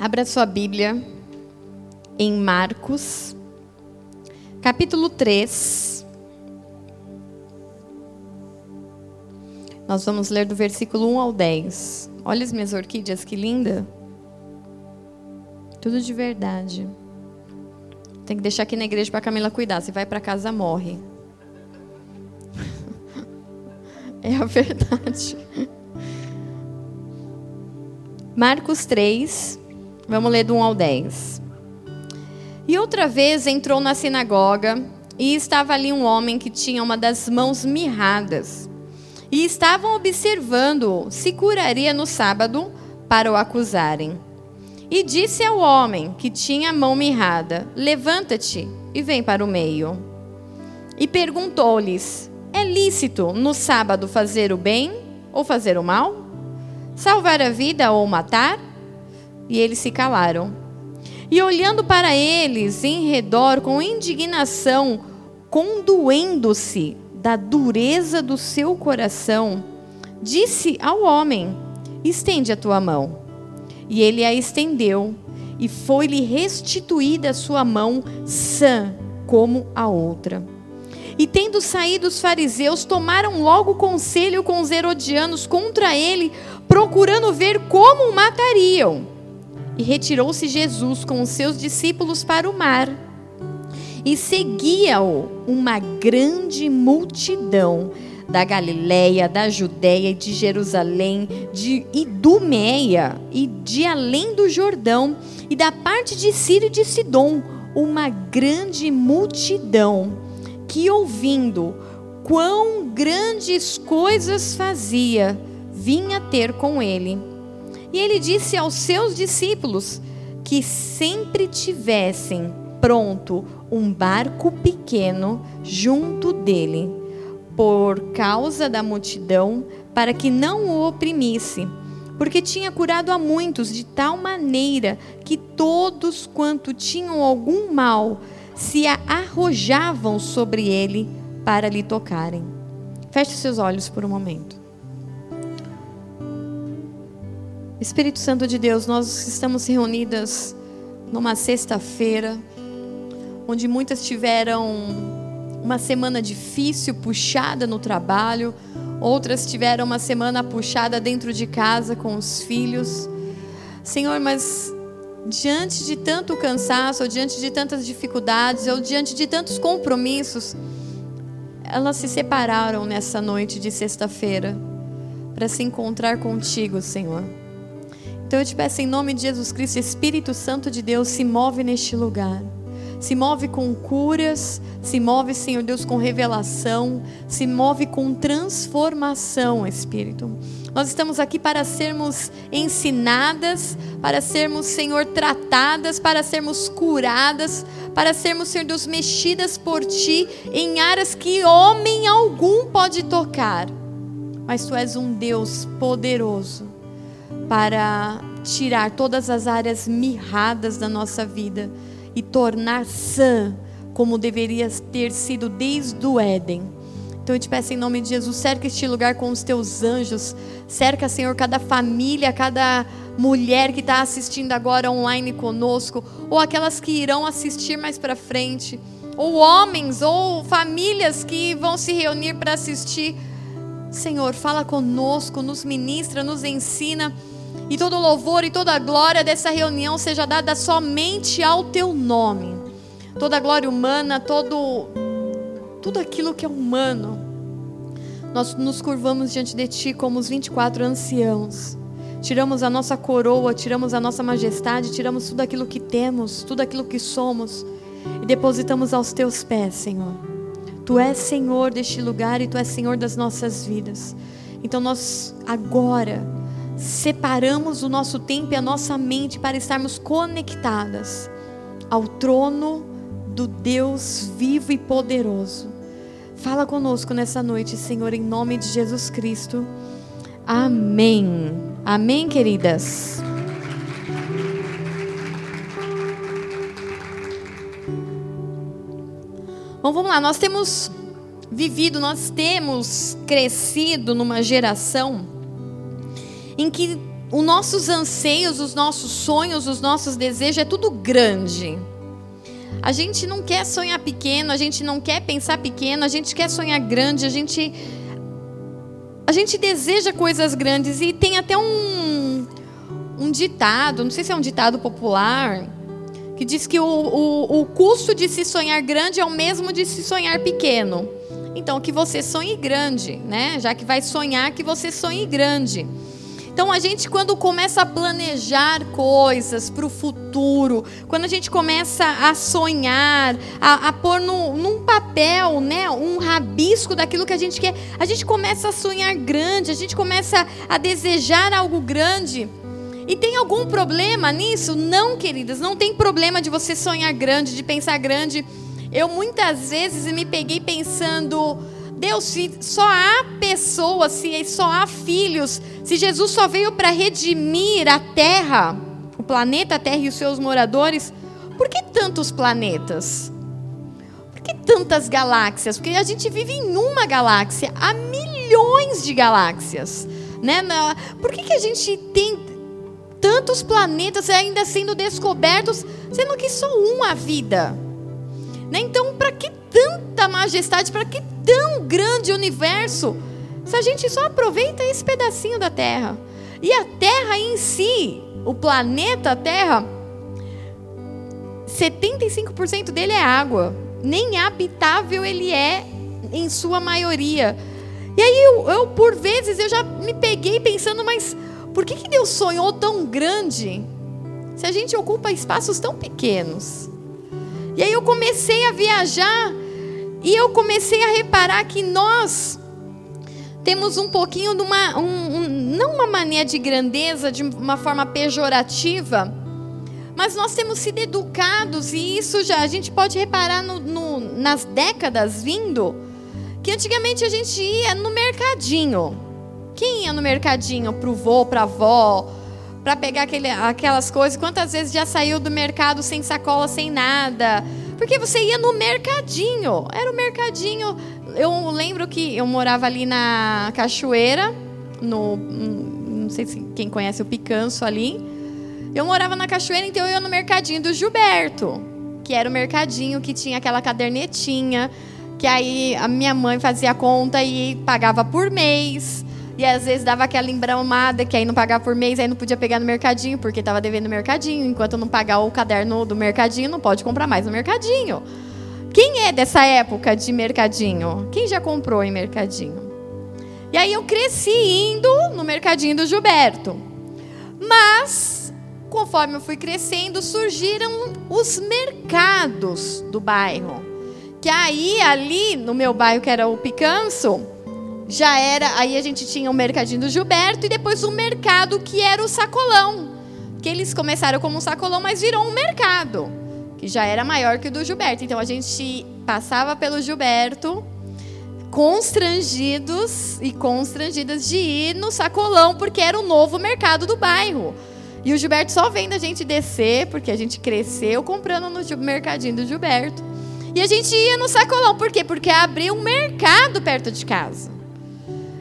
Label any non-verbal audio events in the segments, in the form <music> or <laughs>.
Abra sua Bíblia em Marcos, capítulo 3. Nós vamos ler do versículo 1 ao 10. Olha as minhas orquídeas, que linda. Tudo de verdade. Tem que deixar aqui na igreja para Camila cuidar. Se vai para casa, morre. <laughs> É a verdade. Marcos 3, vamos ler do 1 ao 10. E outra vez entrou na sinagoga e estava ali um homem que tinha uma das mãos mirradas. E estavam observando se curaria no sábado para o acusarem. E disse ao homem que tinha a mão mirrada: Levanta-te e vem para o meio. E perguntou-lhes: é lícito no sábado fazer o bem ou fazer o mal? Salvar a vida ou matar? E eles se calaram. E olhando para eles em redor com indignação, condoendo-se da dureza do seu coração, disse ao homem: Estende a tua mão. E ele a estendeu, e foi-lhe restituída a sua mão sã como a outra. E tendo saído os fariseus, tomaram logo conselho com os herodianos contra ele, procurando ver como o matariam. E retirou-se Jesus com os seus discípulos para o mar. E seguia-o uma grande multidão da Galiléia, da Judéia e de Jerusalém, de Idumeia e de além do Jordão, e da parte de Sírio e de Sidom, uma grande multidão que, ouvindo quão grandes coisas fazia, vinha ter com ele. E ele disse aos seus discípulos que sempre tivessem pronto um barco pequeno junto dele, por causa da multidão, para que não o oprimisse, porque tinha curado a muitos de tal maneira que todos quanto tinham algum mal se arrojavam sobre ele para lhe tocarem. Feche seus olhos por um momento. Espírito Santo de Deus, nós estamos reunidas numa sexta-feira, onde muitas tiveram uma semana difícil, puxada no trabalho, outras tiveram uma semana puxada dentro de casa com os filhos. Senhor, mas diante de tanto cansaço, ou diante de tantas dificuldades, ou diante de tantos compromissos, elas se separaram nessa noite de sexta-feira para se encontrar contigo, Senhor. Então eu te peço em nome de Jesus Cristo, Espírito Santo de Deus, se move neste lugar se move com curas, se move, Senhor Deus, com revelação, se move com transformação, Espírito. Nós estamos aqui para sermos ensinadas, para sermos, Senhor, tratadas, para sermos curadas, para sermos, Senhor Deus, mexidas por Ti em áreas que homem algum pode tocar. Mas Tu és um Deus poderoso para tirar todas as áreas mirradas da nossa vida e tornar sã como deveria ter sido desde o Éden. Então eu te peço em nome de Jesus, cerca este lugar com os teus anjos, cerca, Senhor, cada família, cada mulher que está assistindo agora online conosco, ou aquelas que irão assistir mais para frente, ou homens, ou famílias que vão se reunir para assistir. Senhor, fala conosco, nos ministra, nos ensina e todo louvor e toda glória dessa reunião seja dada somente ao teu nome. Toda glória humana, todo tudo aquilo que é humano. Nós nos curvamos diante de ti como os 24 anciãos. Tiramos a nossa coroa, tiramos a nossa majestade, tiramos tudo aquilo que temos, tudo aquilo que somos e depositamos aos teus pés, Senhor. Tu és Senhor deste lugar e tu és Senhor das nossas vidas. Então nós agora separamos o nosso tempo e a nossa mente para estarmos conectadas ao trono do Deus vivo e poderoso. Fala conosco nessa noite, Senhor, em nome de Jesus Cristo. Amém. Amém, queridas. Bom, vamos lá. Nós temos vivido, nós temos crescido numa geração em que os nossos anseios, os nossos sonhos, os nossos desejos é tudo grande. A gente não quer sonhar pequeno, a gente não quer pensar pequeno, a gente quer sonhar grande, a gente a gente deseja coisas grandes e tem até um um ditado, não sei se é um ditado popular, que diz que o, o, o custo de se sonhar grande é o mesmo de se sonhar pequeno. Então, que você sonhe grande, né? Já que vai sonhar, que você sonhe grande. Então, a gente, quando começa a planejar coisas para o futuro, quando a gente começa a sonhar, a, a pôr no, num papel, né, um rabisco daquilo que a gente quer, a gente começa a sonhar grande, a gente começa a desejar algo grande. E tem algum problema nisso? Não, queridas, não tem problema de você sonhar grande, de pensar grande. Eu muitas vezes me peguei pensando, Deus, se só há pessoas, se só há filhos, se Jesus só veio para redimir a terra, o planeta Terra e os seus moradores, por que tantos planetas? Por que tantas galáxias? Porque a gente vive em uma galáxia, há milhões de galáxias. Né? Por que, que a gente tem tantos planetas ainda sendo descobertos, sendo que só um a vida. Né? Então, para que tanta majestade, para que tão grande universo, se a gente só aproveita esse pedacinho da Terra? E a Terra em si, o planeta Terra, 75% dele é água. Nem habitável ele é em sua maioria. E aí eu, eu, por vezes eu já me peguei pensando, mas por que, que Deus sonhou tão grande se a gente ocupa espaços tão pequenos? E aí eu comecei a viajar e eu comecei a reparar que nós temos um pouquinho de uma, um, um, não uma mania de grandeza de uma forma pejorativa, mas nós temos sido educados e isso já a gente pode reparar no, no, nas décadas vindo que antigamente a gente ia no mercadinho. Quem ia no mercadinho pro vô, pra avó, para pegar aquele, aquelas coisas? Quantas vezes já saiu do mercado sem sacola, sem nada? Porque você ia no mercadinho. Era o mercadinho. Eu lembro que eu morava ali na Cachoeira, no não sei se quem conhece o Picanço ali. Eu morava na Cachoeira, então eu ia no mercadinho do Gilberto, que era o mercadinho que tinha aquela cadernetinha, que aí a minha mãe fazia conta e pagava por mês. E às vezes dava aquela embramada que aí não pagava por mês, aí não podia pegar no mercadinho, porque estava devendo no mercadinho. Enquanto não pagar o caderno do mercadinho, não pode comprar mais no mercadinho. Quem é dessa época de mercadinho? Quem já comprou em mercadinho? E aí eu cresci indo no mercadinho do Gilberto. Mas, conforme eu fui crescendo, surgiram os mercados do bairro. Que aí, ali no meu bairro, que era o Picanço, já era. Aí a gente tinha o mercadinho do Gilberto e depois o mercado que era o sacolão. Que eles começaram como um sacolão, mas virou um mercado. Que já era maior que o do Gilberto. Então a gente passava pelo Gilberto constrangidos e constrangidas de ir no sacolão, porque era o novo mercado do bairro. E o Gilberto só vendo a gente descer, porque a gente cresceu comprando no mercadinho do Gilberto. E a gente ia no sacolão, por quê? Porque abriu um mercado perto de casa.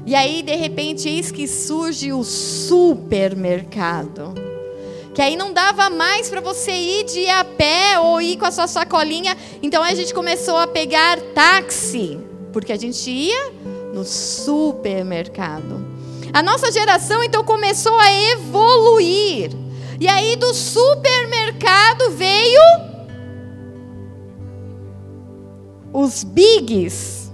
E aí, de repente, eis que surge o supermercado. Que aí não dava mais para você ir de a pé ou ir com a sua sacolinha. Então a gente começou a pegar táxi, porque a gente ia no supermercado. A nossa geração então começou a evoluir. E aí do supermercado veio os bigs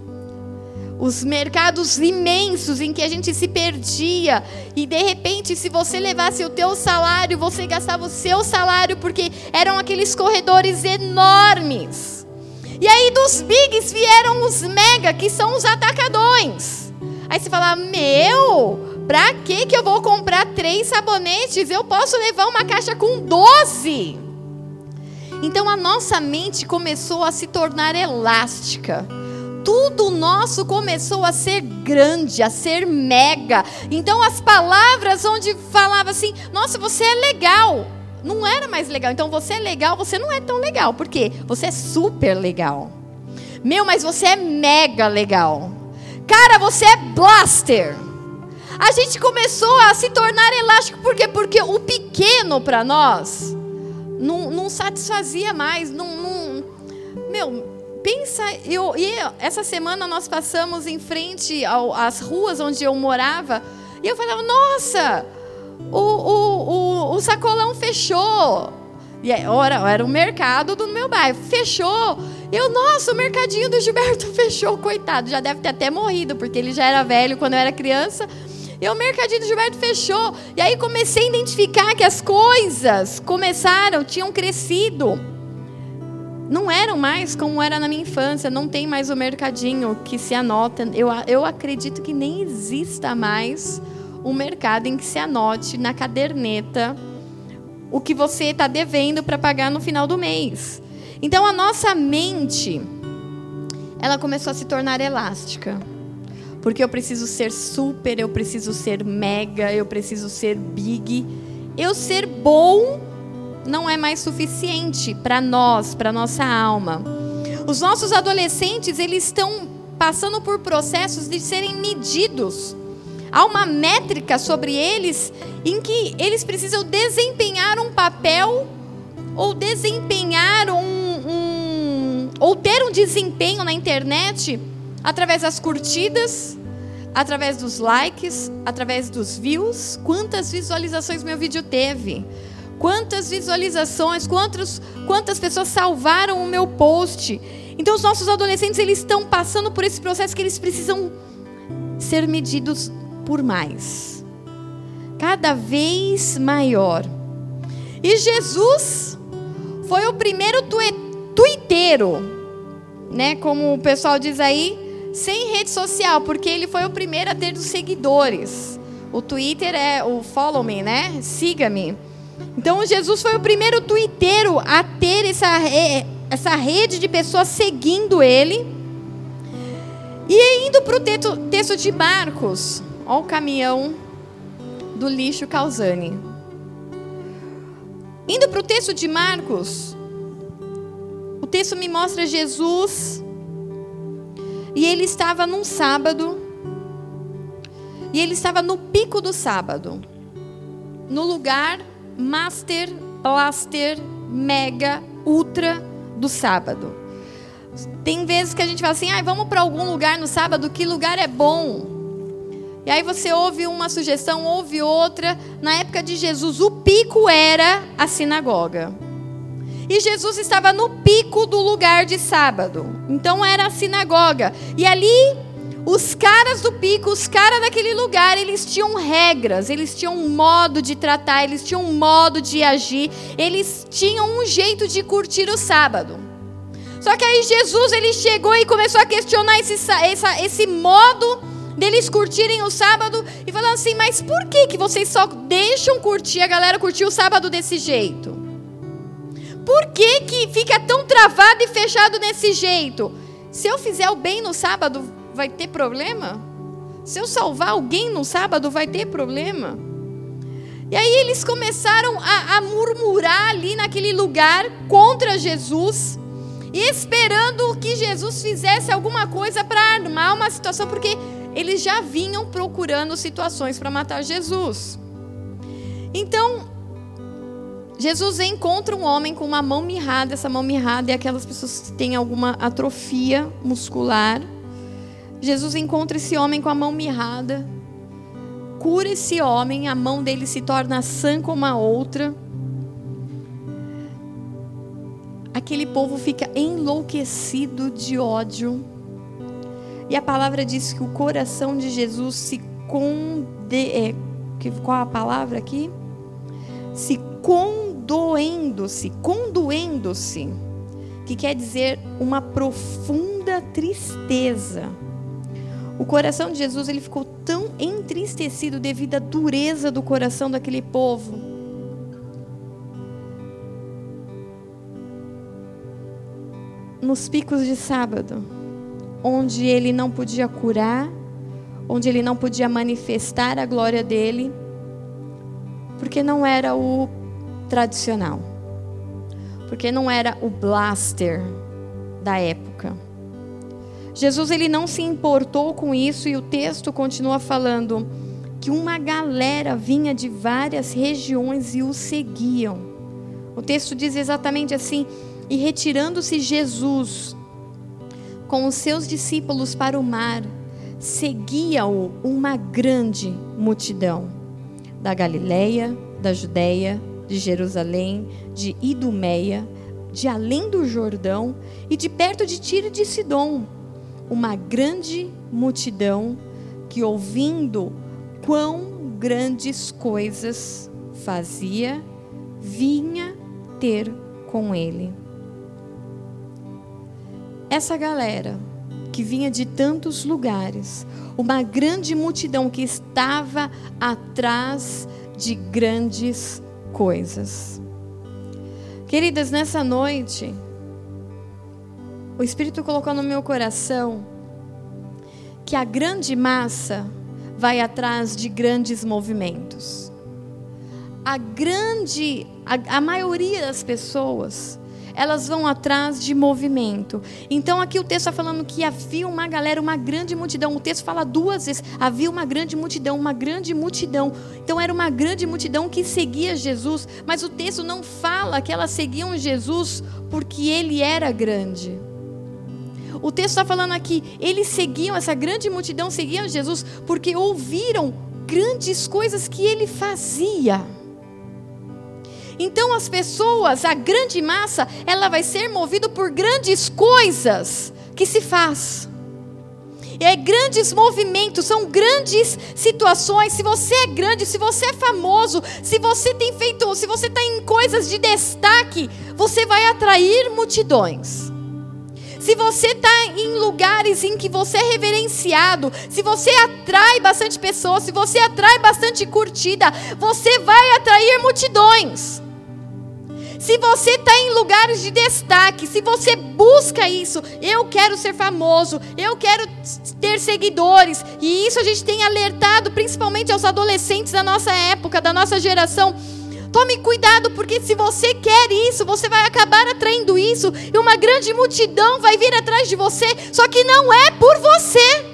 os mercados imensos em que a gente se perdia e de repente se você levasse o teu salário, você gastava o seu salário porque eram aqueles corredores enormes. E aí dos bigs vieram os mega, que são os atacadões. Aí você fala: "Meu, pra que que eu vou comprar três sabonetes? Eu posso levar uma caixa com doze. Então a nossa mente começou a se tornar elástica tudo nosso começou a ser grande, a ser mega. Então as palavras onde falava assim: "Nossa, você é legal". Não era mais legal. Então você é legal, você não é tão legal, porque você é super legal. Meu, mas você é mega legal. Cara, você é blaster. a gente começou a se tornar elástico. Por quê? Porque o pequeno para nós não, não, satisfazia mais. Não, não, meu, pensa, eu, e essa semana nós passamos em frente ao, às ruas onde eu morava. E eu falava, nossa, o, o, o, o sacolão fechou. E era, era o mercado do meu bairro. Fechou. Eu, nossa, o mercadinho do Gilberto <laughs> fechou, coitado. Já deve ter até morrido, porque ele já era velho quando eu era criança. E o mercadinho do Gilberto fechou. E aí comecei a identificar que as coisas começaram, tinham crescido. Não eram mais como era na minha infância. Não tem mais o mercadinho que se anota. Eu, eu acredito que nem exista mais um mercado em que se anote na caderneta o que você está devendo para pagar no final do mês. Então a nossa mente, ela começou a se tornar elástica. Porque eu preciso ser super, eu preciso ser mega, eu preciso ser big. Eu ser bom não é mais suficiente para nós, para nossa alma. Os nossos adolescentes, eles estão passando por processos de serem medidos Há uma métrica sobre eles em que eles precisam desempenhar um papel ou desempenhar um, um ou ter um desempenho na internet através das curtidas, através dos likes, através dos views. Quantas visualizações meu vídeo teve? Quantas visualizações, quantos, quantas pessoas salvaram o meu post? Então os nossos adolescentes eles estão passando por esse processo que eles precisam ser medidos por mais, cada vez maior. E Jesus foi o primeiro tuiteiro, né? Como o pessoal diz aí, sem rede social, porque ele foi o primeiro a ter os seguidores. O Twitter é o follow me, né? Siga-me. Então Jesus foi o primeiro tuiteiro a ter essa, essa rede de pessoas seguindo ele. E indo para o texto de Marcos, Olha o caminhão do lixo Calzani. Indo para o texto de Marcos, o texto me mostra Jesus e ele estava num sábado e ele estava no pico do sábado, no lugar master, blaster, mega, ultra do sábado. Tem vezes que a gente fala assim, ah, vamos para algum lugar no sábado, que lugar é bom? E aí você ouve uma sugestão, ouve outra. Na época de Jesus, o pico era a sinagoga. E Jesus estava no pico do lugar de sábado. Então era a sinagoga. E ali, os caras do pico, os caras daquele lugar, eles tinham regras, eles tinham um modo de tratar, eles tinham um modo de agir, eles tinham um jeito de curtir o sábado. Só que aí Jesus ele chegou e começou a questionar esse, esse, esse modo deles curtirem o sábado e falando assim: mas por que, que vocês só deixam curtir, a galera curtir o sábado desse jeito? Por que, que fica tão travado e fechado desse jeito? Se eu fizer o bem no sábado, vai ter problema? Se eu salvar alguém no sábado, vai ter problema? E aí eles começaram a, a murmurar ali naquele lugar contra Jesus, esperando que Jesus fizesse alguma coisa para armar uma situação, porque eles já vinham procurando situações para matar Jesus. Então, Jesus encontra um homem com uma mão mirrada. Essa mão mirrada é aquelas pessoas que têm alguma atrofia muscular. Jesus encontra esse homem com a mão mirrada, cura esse homem, a mão dele se torna sã como a outra. Aquele povo fica enlouquecido de ódio e a palavra diz que o coração de Jesus se conde... É, qual a palavra aqui? Se condoendo-se, condoendo-se, que quer dizer uma profunda tristeza. O coração de Jesus ele ficou tão entristecido devido à dureza do coração daquele povo. Nos picos de sábado, onde ele não podia curar, onde ele não podia manifestar a glória dele, porque não era o tradicional, porque não era o blaster da época. Jesus ele não se importou com isso e o texto continua falando que uma galera vinha de várias regiões e o seguiam. O texto diz exatamente assim: E retirando-se Jesus com os seus discípulos para o mar, seguia-o uma grande multidão da Galileia, da Judéia, de Jerusalém, de Idumeia, de além do Jordão e de perto de Tiro e de Sidom, uma grande multidão que ouvindo quão grandes coisas fazia, vinha ter com ele. Essa galera que vinha de tantos lugares, uma grande multidão que estava atrás de grandes coisas. Queridas, nessa noite, o Espírito colocou no meu coração que a grande massa vai atrás de grandes movimentos. A grande, a, a maioria das pessoas elas vão atrás de movimento. Então aqui o texto está falando que havia uma galera, uma grande multidão. O texto fala duas vezes: havia uma grande multidão, uma grande multidão. Então era uma grande multidão que seguia Jesus, mas o texto não fala que elas seguiam Jesus porque ele era grande. O texto está falando aqui, eles seguiam, essa grande multidão seguiam Jesus porque ouviram grandes coisas que ele fazia. Então as pessoas, a grande massa, ela vai ser movida por grandes coisas que se faz. É grandes movimentos, são grandes situações. Se você é grande, se você é famoso, se você tem feito, se você está em coisas de destaque, você vai atrair multidões. Se você está em lugares em que você é reverenciado, se você atrai bastante pessoas, se você atrai bastante curtida, você vai atrair multidões. Se você está em lugares de destaque, se você busca isso, eu quero ser famoso, eu quero ter seguidores, e isso a gente tem alertado principalmente aos adolescentes da nossa época, da nossa geração. Tome cuidado, porque se você quer isso, você vai acabar atraindo isso, e uma grande multidão vai vir atrás de você, só que não é por você.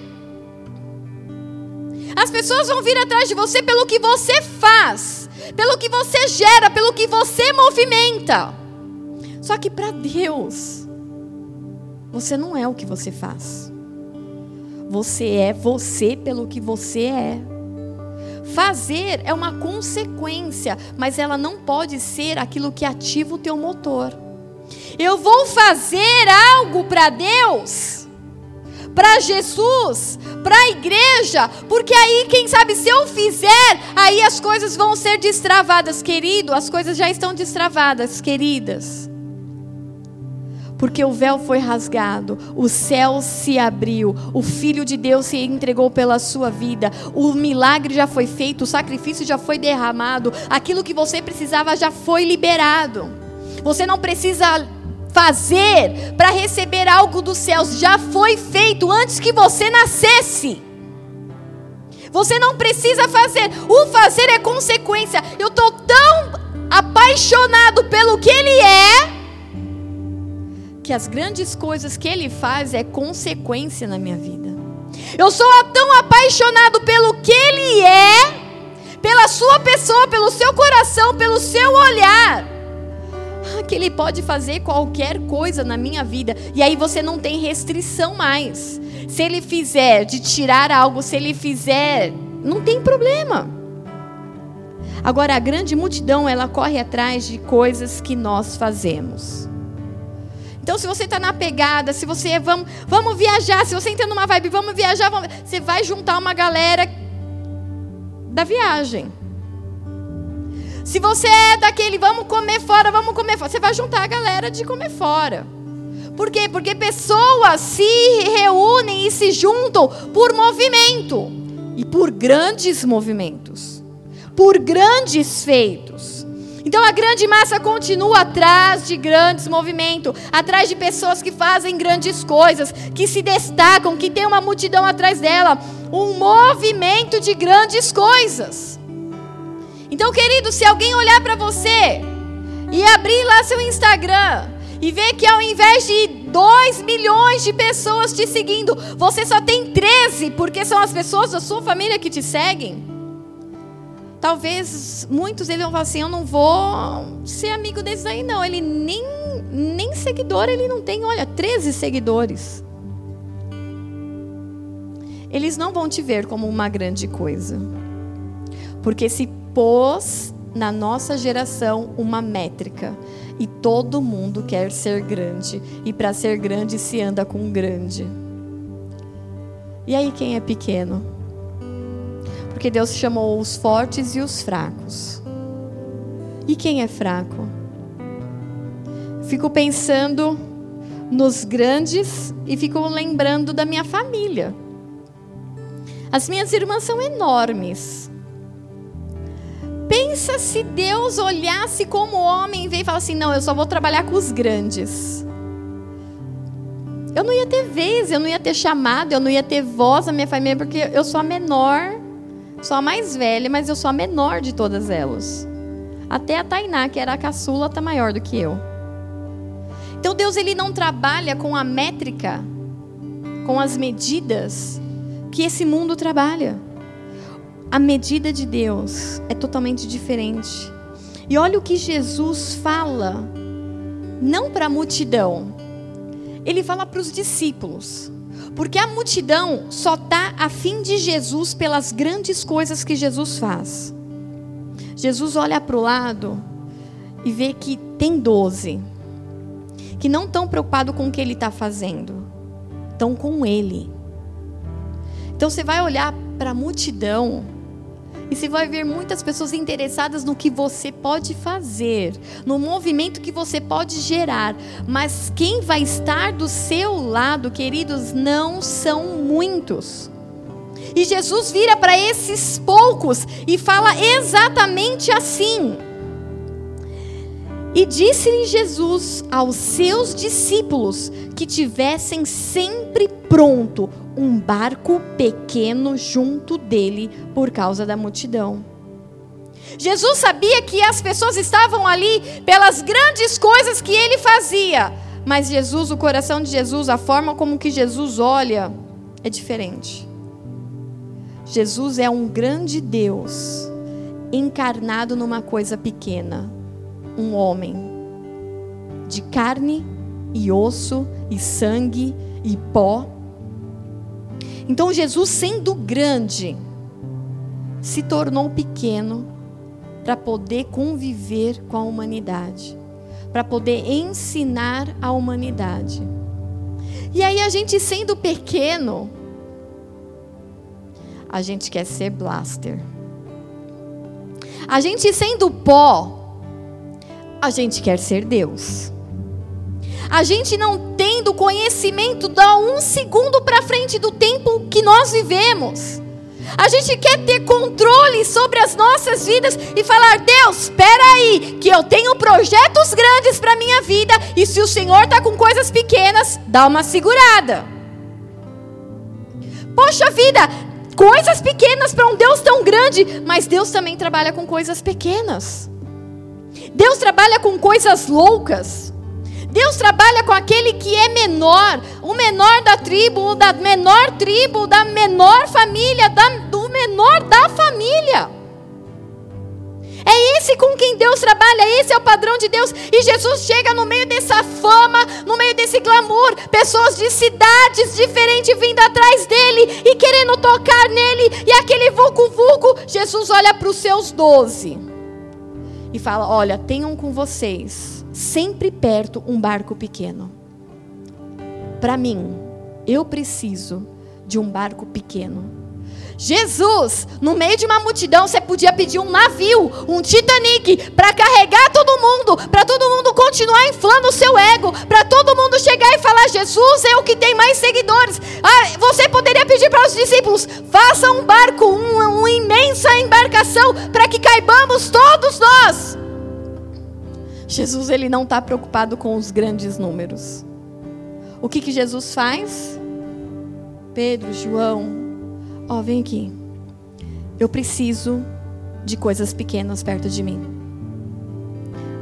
As pessoas vão vir atrás de você pelo que você faz pelo que você gera, pelo que você movimenta. Só que para Deus, você não é o que você faz. Você é você pelo que você é. Fazer é uma consequência, mas ela não pode ser aquilo que ativa o teu motor. Eu vou fazer algo para Deus para Jesus, para a igreja, porque aí, quem sabe, se eu fizer, aí as coisas vão ser destravadas, querido, as coisas já estão destravadas, queridas. Porque o véu foi rasgado, o céu se abriu, o Filho de Deus se entregou pela sua vida, o milagre já foi feito, o sacrifício já foi derramado, aquilo que você precisava já foi liberado. Você não precisa fazer para receber algo dos céus já foi feito antes que você nascesse. Você não precisa fazer. O fazer é consequência. Eu estou tão apaixonado pelo que Ele é, que as grandes coisas que Ele faz é consequência na minha vida. Eu sou tão apaixonado pelo que Ele é, pela Sua pessoa, pelo seu coração, pelo seu olhar <laughs> que Ele pode fazer qualquer coisa na minha vida. E aí você não tem restrição mais. Se Ele fizer de tirar algo, se Ele fizer, não tem problema. Agora, a grande multidão, ela corre atrás de coisas que nós fazemos. Então, se você está na pegada, se você vamos, vamos viajar, se você entra numa vibe, vamos viajar, vamos, você vai juntar uma galera da viagem. Se você é daquele, vamos comer fora, vamos comer fora, você vai juntar a galera de comer fora. Por quê? Porque pessoas se reúnem e se juntam por movimento e por grandes movimentos, por grandes feitos. Então a grande massa continua atrás de grandes movimentos, atrás de pessoas que fazem grandes coisas, que se destacam, que tem uma multidão atrás dela, um movimento de grandes coisas. Então, querido, se alguém olhar para você e abrir lá seu Instagram e ver que ao invés de 2 milhões de pessoas te seguindo, você só tem 13, porque são as pessoas da sua família que te seguem. Talvez muitos eles vão falar assim: eu não vou ser amigo desses aí, não. Ele nem, nem seguidor ele não tem, olha, 13 seguidores. Eles não vão te ver como uma grande coisa. Porque se pôs na nossa geração uma métrica. E todo mundo quer ser grande. E para ser grande se anda com grande. E aí quem é pequeno? Porque Deus chamou os fortes e os fracos. E quem é fraco? Fico pensando nos grandes e fico lembrando da minha família. As minhas irmãs são enormes. Pensa se Deus olhasse como homem e veio e falasse assim: não, eu só vou trabalhar com os grandes. Eu não ia ter vez, eu não ia ter chamado, eu não ia ter voz na minha família, porque eu sou a menor, sou a mais velha, mas eu sou a menor de todas elas. Até a Tainá, que era a caçula, está maior do que eu. Então Deus ele não trabalha com a métrica, com as medidas que esse mundo trabalha. A medida de Deus é totalmente diferente. E olha o que Jesus fala, não para a multidão, ele fala para os discípulos. Porque a multidão só está a fim de Jesus pelas grandes coisas que Jesus faz. Jesus olha para o lado e vê que tem doze, que não estão preocupados com o que ele está fazendo, estão com ele. Então você vai olhar para a multidão e você vai ver muitas pessoas interessadas no que você pode fazer, no movimento que você pode gerar. Mas quem vai estar do seu lado, queridos, não são muitos. E Jesus vira para esses poucos e fala exatamente assim. E disse-lhe Jesus aos seus discípulos que tivessem sempre pronto um barco pequeno junto dele por causa da multidão. Jesus sabia que as pessoas estavam ali pelas grandes coisas que ele fazia, mas Jesus, o coração de Jesus, a forma como que Jesus olha é diferente. Jesus é um grande Deus encarnado numa coisa pequena, um homem de carne e osso e sangue e pó então Jesus, sendo grande, se tornou pequeno para poder conviver com a humanidade, para poder ensinar a humanidade. E aí a gente sendo pequeno, a gente quer ser blaster. A gente sendo pó, a gente quer ser Deus. A gente não tendo conhecimento dá um segundo para frente do tempo que nós vivemos. A gente quer ter controle sobre as nossas vidas e falar: Deus, espera aí, que eu tenho projetos grandes para minha vida e se o Senhor está com coisas pequenas, dá uma segurada. Poxa vida, coisas pequenas para um Deus tão grande, mas Deus também trabalha com coisas pequenas. Deus trabalha com coisas loucas. Deus trabalha com aquele que é menor, o menor da tribo, da menor tribo, da menor família, da, do menor da família. É esse com quem Deus trabalha, esse é o padrão de Deus. E Jesus chega no meio dessa fama, no meio desse glamour, pessoas de cidades diferentes vindo atrás dele e querendo tocar nele, e aquele vulco-vulco. Jesus olha para os seus doze e fala: Olha, tenham com vocês sempre perto um barco pequeno. Para mim, eu preciso de um barco pequeno. Jesus, no meio de uma multidão, você podia pedir um navio, um Titanic, para carregar todo mundo, para todo mundo continuar inflando o seu ego, para todo mundo chegar e falar: Jesus é o que tem mais seguidores. Ah, você poderia pedir para os discípulos: faça um barco, uma, uma imensa embarcação, para que caibamos todos nós. Jesus ele não está preocupado com os grandes números. O que, que Jesus faz? Pedro, João, ó, vem aqui. Eu preciso de coisas pequenas perto de mim.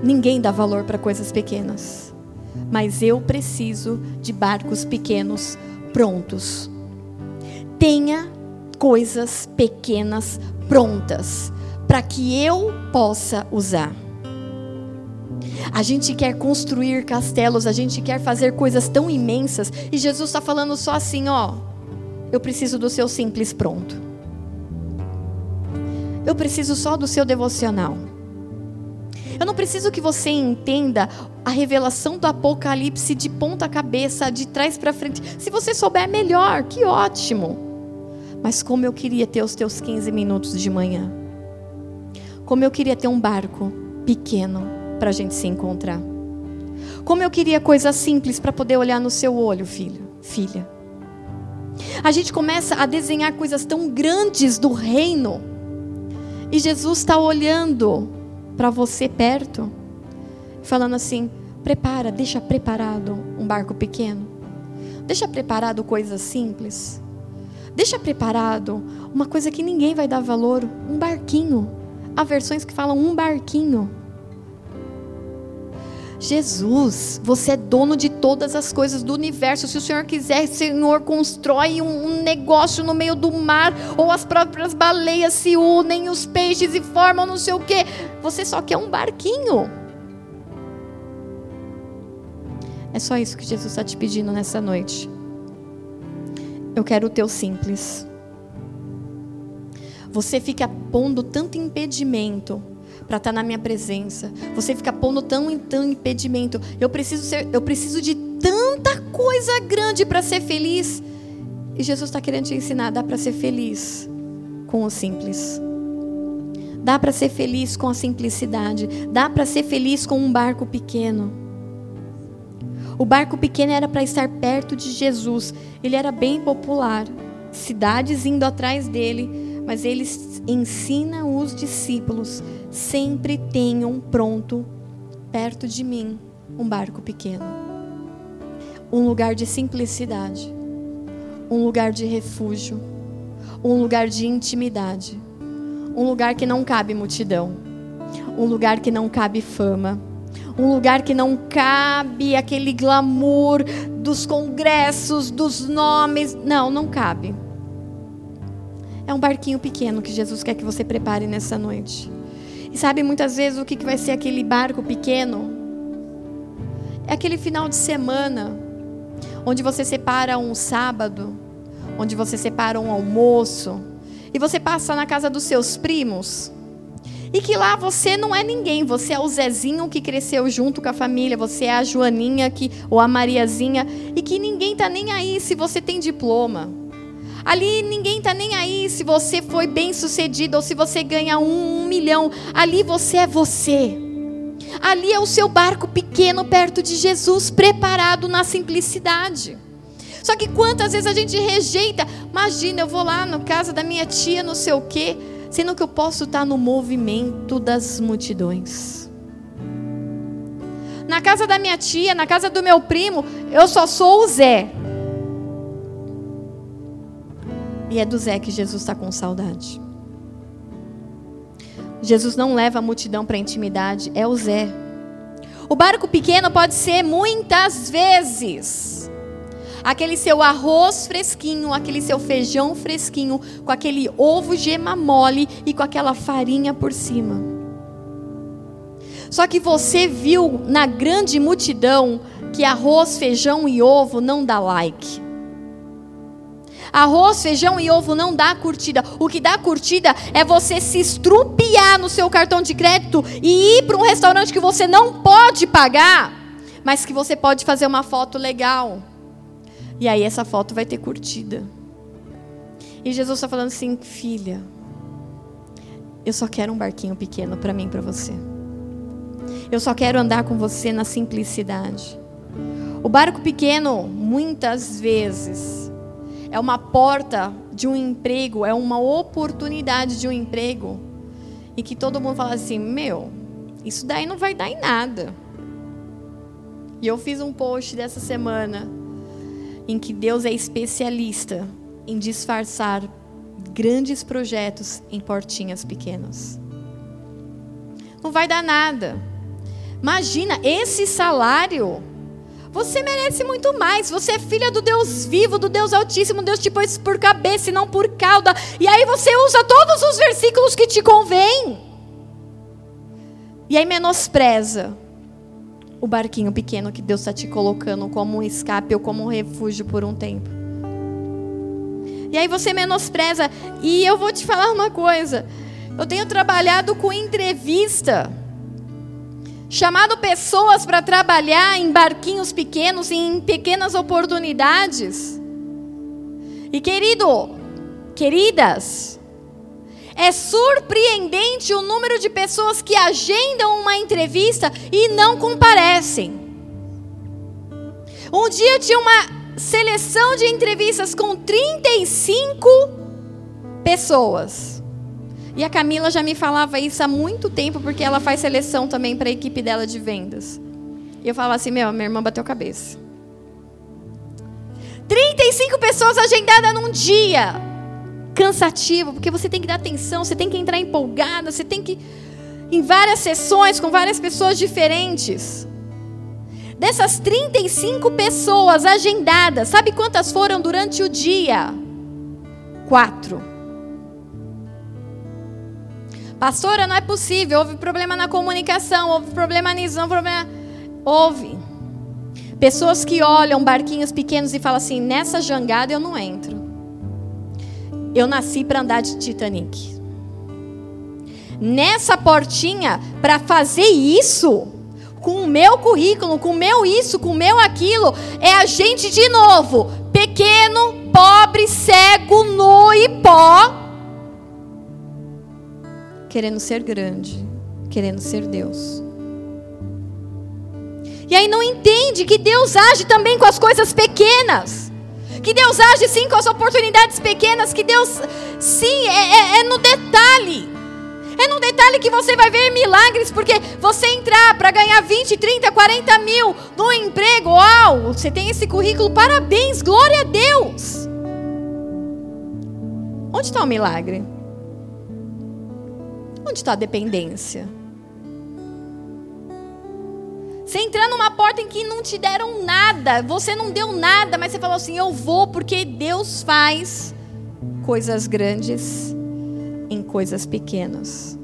Ninguém dá valor para coisas pequenas, mas eu preciso de barcos pequenos prontos. Tenha coisas pequenas prontas para que eu possa usar. A gente quer construir castelos, a gente quer fazer coisas tão imensas, e Jesus está falando só assim: ó, eu preciso do seu simples pronto. Eu preciso só do seu devocional. Eu não preciso que você entenda a revelação do Apocalipse de ponta cabeça, de trás para frente. Se você souber melhor, que ótimo. Mas como eu queria ter os teus 15 minutos de manhã. Como eu queria ter um barco pequeno para a gente se encontrar. Como eu queria coisas simples para poder olhar no seu olho, filho, filha. A gente começa a desenhar coisas tão grandes do reino. E Jesus está olhando para você perto, falando assim: prepara, deixa preparado um barco pequeno, deixa preparado coisas simples, deixa preparado uma coisa que ninguém vai dar valor, um barquinho. Há versões que falam um barquinho. Jesus, você é dono de todas as coisas do universo. Se o Senhor quiser, Senhor, constrói um, negócio no meio do mar, ou as próprias baleias se unem, os peixes e formam não sei o quê. Você só quer um barquinho. É só isso que Jesus está te pedindo nessa noite. Eu quero o teu simples. Você fica pondo tanto impedimento para estar tá na minha presença. Você fica pondo tão, tão impedimento. Eu preciso ser, eu preciso de tanta coisa grande para ser feliz. E Jesus está querendo te ensinar, dá para ser feliz com o simples. Dá para ser feliz com a simplicidade. Dá para ser feliz com um barco pequeno. O barco pequeno era para estar perto de Jesus. Ele era bem popular. Cidades indo atrás dele, mas ele ensina os discípulos sempre tenham pronto perto de mim um barco pequeno. Um lugar de simplicidade, um lugar de refúgio, um lugar de intimidade, um lugar que não cabe multidão, um lugar que não cabe fama, um lugar que não cabe aquele glamour dos congressos, dos nomes. Não, não cabe. É um barquinho pequeno que Jesus quer que você prepare nessa noite. Sabe muitas vezes o que vai ser aquele barco pequeno? É aquele final de semana, onde você separa um sábado, onde você separa um almoço, e você passa na casa dos seus primos, e que lá você não é ninguém, você é o Zezinho que cresceu junto com a família, você é a Joaninha que, ou a Mariazinha, e que ninguém está nem aí se você tem diploma. Ali ninguém está nem aí se você foi bem sucedido ou se você ganha um, um milhão. Ali você é você. Ali é o seu barco pequeno perto de Jesus, preparado na simplicidade. Só que quantas vezes a gente rejeita? Imagina, eu vou lá na casa da minha tia, não sei o quê, sendo que eu posso estar no movimento das multidões. Na casa da minha tia, na casa do meu primo, eu só sou o Zé. E é do Zé que Jesus está com saudade. Jesus não leva a multidão para a intimidade, é o Zé. O barco pequeno pode ser muitas vezes aquele seu arroz fresquinho, aquele seu feijão fresquinho, com aquele ovo gema mole e com aquela farinha por cima. Só que você viu na grande multidão que arroz, feijão e ovo não dá like. Arroz, feijão e ovo não dá curtida. O que dá curtida é você se estrupiar no seu cartão de crédito e ir para um restaurante que você não pode pagar, mas que você pode fazer uma foto legal. E aí essa foto vai ter curtida. E Jesus está falando assim, filha, eu só quero um barquinho pequeno para mim e para você. Eu só quero andar com você na simplicidade. O barco pequeno, muitas vezes, é uma porta de um emprego, é uma oportunidade de um emprego, e que todo mundo fala assim: meu, isso daí não vai dar em nada. E eu fiz um post dessa semana em que Deus é especialista em disfarçar grandes projetos em portinhas pequenas. Não vai dar nada. Imagina esse salário Você merece muito mais. Você é filha do Deus vivo, do Deus Altíssimo. Deus te pôs por cabeça e não por cauda. E aí você usa todos os versículos que te convêm. E aí menospreza o barquinho pequeno que Deus está te colocando como um escape ou como um refúgio por um tempo. E aí você menospreza. E eu vou te falar uma coisa. Eu tenho trabalhado com entrevista chamado pessoas para trabalhar em barquinhos pequenos, em pequenas oportunidades. E querido, queridas, é surpreendente o número de pessoas que agendam uma entrevista e não comparecem. Um dia tinha uma seleção de entrevistas com 35 pessoas. E a Camila já me falava isso há muito tempo, porque ela faz seleção também para a equipe dela de vendas. E eu falava assim: meu, minha irmã bateu cabeça. 35 pessoas agendadas num dia. Cansativo, porque você tem que dar atenção, você tem que entrar empolgada, você tem que. em várias sessões com várias pessoas diferentes. Dessas 35 pessoas agendadas, sabe quantas foram durante o dia? Quatro. Pastora, não é possível. Houve problema na comunicação, houve problema nisso, houve problema. Houve. Pessoas que olham barquinhos pequenos e falam assim: nessa jangada eu não entro. Eu nasci para andar de Titanic. Nessa portinha, para fazer isso, com o meu currículo, com o meu isso, com o meu aquilo, é a gente de novo, pequeno, pobre, cego, nu e pó querendo ser grande, querendo ser Deus. E aí não entende que Deus age também com as coisas pequenas. Que Deus age sim com as oportunidades pequenas. Que Deus, sim, é, é, é no detalhe. É no detalhe que você vai ver milagres, porque você entrar para ganhar 20, 30, 40 mil no emprego, uau, você tem esse currículo, parabéns, glória a Deus. Onde está o milagre? Onde está a dependência? Você entrar numa porta em que não te deram nada, você não deu nada, mas você falou assim: Eu vou porque Deus faz coisas grandes em coisas pequenas.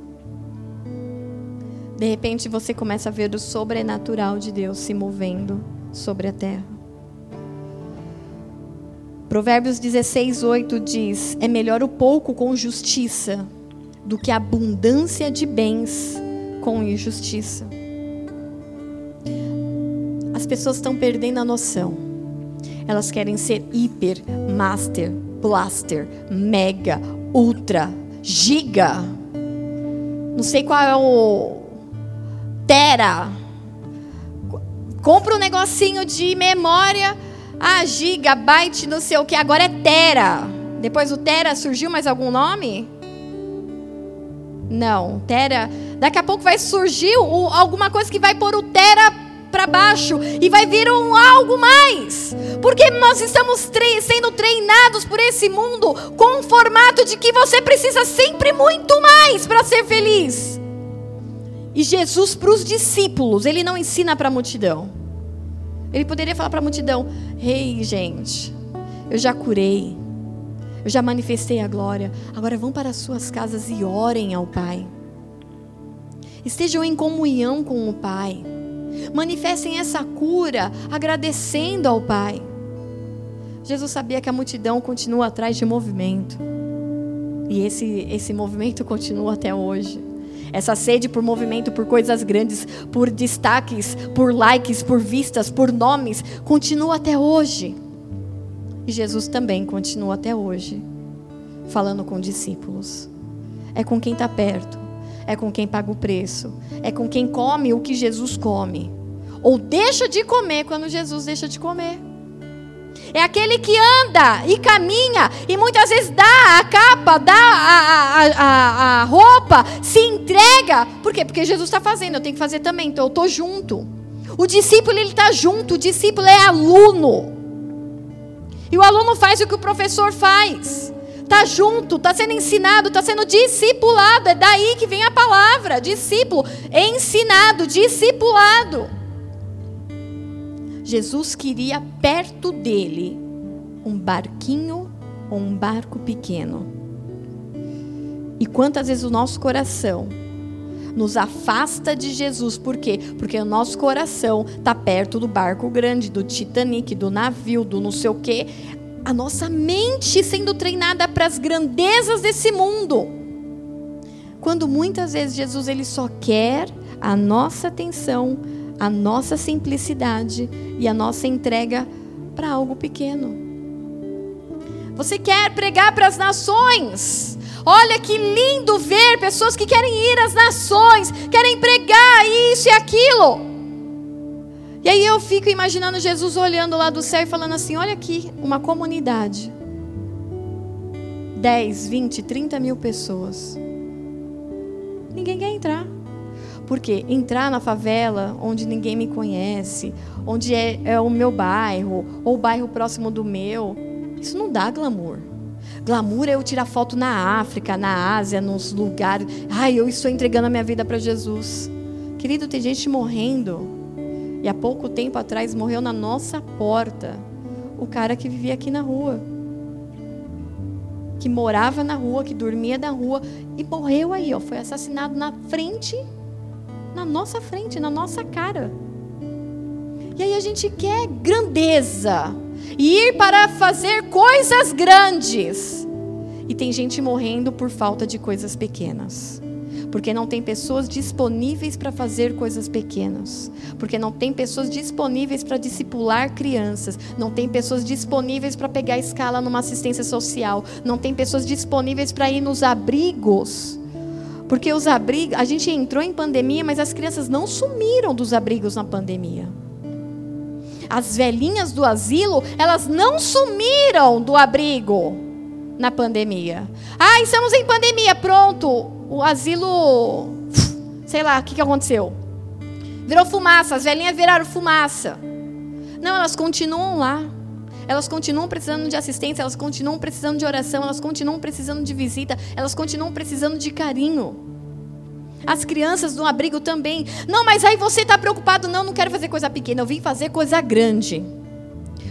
De repente você começa a ver o sobrenatural de Deus se movendo sobre a terra. Provérbios 16, 8 diz: É melhor o pouco com justiça do que abundância de bens com injustiça. As pessoas estão perdendo a noção. Elas querem ser hiper, master, blaster, mega, ultra, giga. Não sei qual é o tera. Compra um negocinho de memória, ah, gigabyte, não sei o que, agora é tera. Depois o tera surgiu mais algum nome? Não, Tera. Daqui a pouco vai surgir o, alguma coisa que vai pôr o Tera para baixo e vai vir um algo mais. Porque nós estamos tre sendo treinados por esse mundo com um formato de que você precisa sempre muito mais para ser feliz. E Jesus para os discípulos, ele não ensina para a multidão. Ele poderia falar para a multidão: "Ei, hey, gente, eu já curei. Eu já manifestei a glória. Agora vão para as suas casas e orem ao Pai. Estejam em comunhão com o Pai. Manifestem essa cura agradecendo ao Pai. Jesus sabia que a multidão continua atrás de movimento. E esse, esse movimento continua até hoje. Essa sede por movimento, por coisas grandes, por destaques, por likes, por vistas, por nomes, continua até hoje. E Jesus também continua até hoje falando com discípulos. É com quem está perto, é com quem paga o preço, é com quem come o que Jesus come, ou deixa de comer quando Jesus deixa de comer. É aquele que anda e caminha e muitas vezes dá a capa, dá a, a, a, a roupa, se entrega. Por quê? Porque Jesus está fazendo, eu tenho que fazer também, então eu estou junto. O discípulo ele está junto, o discípulo é aluno. E o aluno faz o que o professor faz. Está junto, está sendo ensinado, está sendo discipulado. É daí que vem a palavra, discípulo, ensinado, discipulado. Jesus queria perto dele um barquinho ou um barco pequeno. E quantas vezes o nosso coração nos afasta de Jesus, por quê? Porque o nosso coração está perto do barco grande, do Titanic, do navio, do não sei o quê. A nossa mente sendo treinada para as grandezas desse mundo. Quando muitas vezes Jesus ele só quer a nossa atenção, a nossa simplicidade e a nossa entrega para algo pequeno. Você quer pregar para as nações? Olha que lindo ver pessoas que querem ir às nações, querem pregar isso e aquilo. E aí eu fico imaginando Jesus olhando lá do céu e falando assim: olha aqui, uma comunidade. 10, 20, 30 mil pessoas. Ninguém quer entrar. Porque entrar na favela onde ninguém me conhece, onde é, é o meu bairro, ou o bairro próximo do meu, isso não dá glamour. Glamour é eu tirar foto na África, na Ásia, nos lugares. Ai, eu estou entregando a minha vida para Jesus. Querido, tem gente morrendo. E há pouco tempo atrás morreu na nossa porta o cara que vivia aqui na rua. Que morava na rua, que dormia na rua e morreu aí, ó, foi assassinado na frente, na nossa frente, na nossa cara. E aí a gente quer grandeza e ir para fazer coisas grandes. E tem gente morrendo por falta de coisas pequenas. Porque não tem pessoas disponíveis para fazer coisas pequenas. Porque não tem pessoas disponíveis para discipular crianças. Não tem pessoas disponíveis para pegar escala numa assistência social. Não tem pessoas disponíveis para ir nos abrigos. Porque os abrigos, a gente entrou em pandemia, mas as crianças não sumiram dos abrigos na pandemia as velhinhas do asilo, elas não sumiram do abrigo na pandemia. Ah, estamos em pandemia, pronto. O asilo, sei lá, o que, que aconteceu? Virou fumaça, as velhinhas viraram fumaça. Não, elas continuam lá. Elas continuam precisando de assistência, elas continuam precisando de oração, elas continuam precisando de visita, elas continuam precisando de carinho. As crianças no abrigo também. Não, mas aí você está preocupado. Não, não quero fazer coisa pequena. Eu vim fazer coisa grande.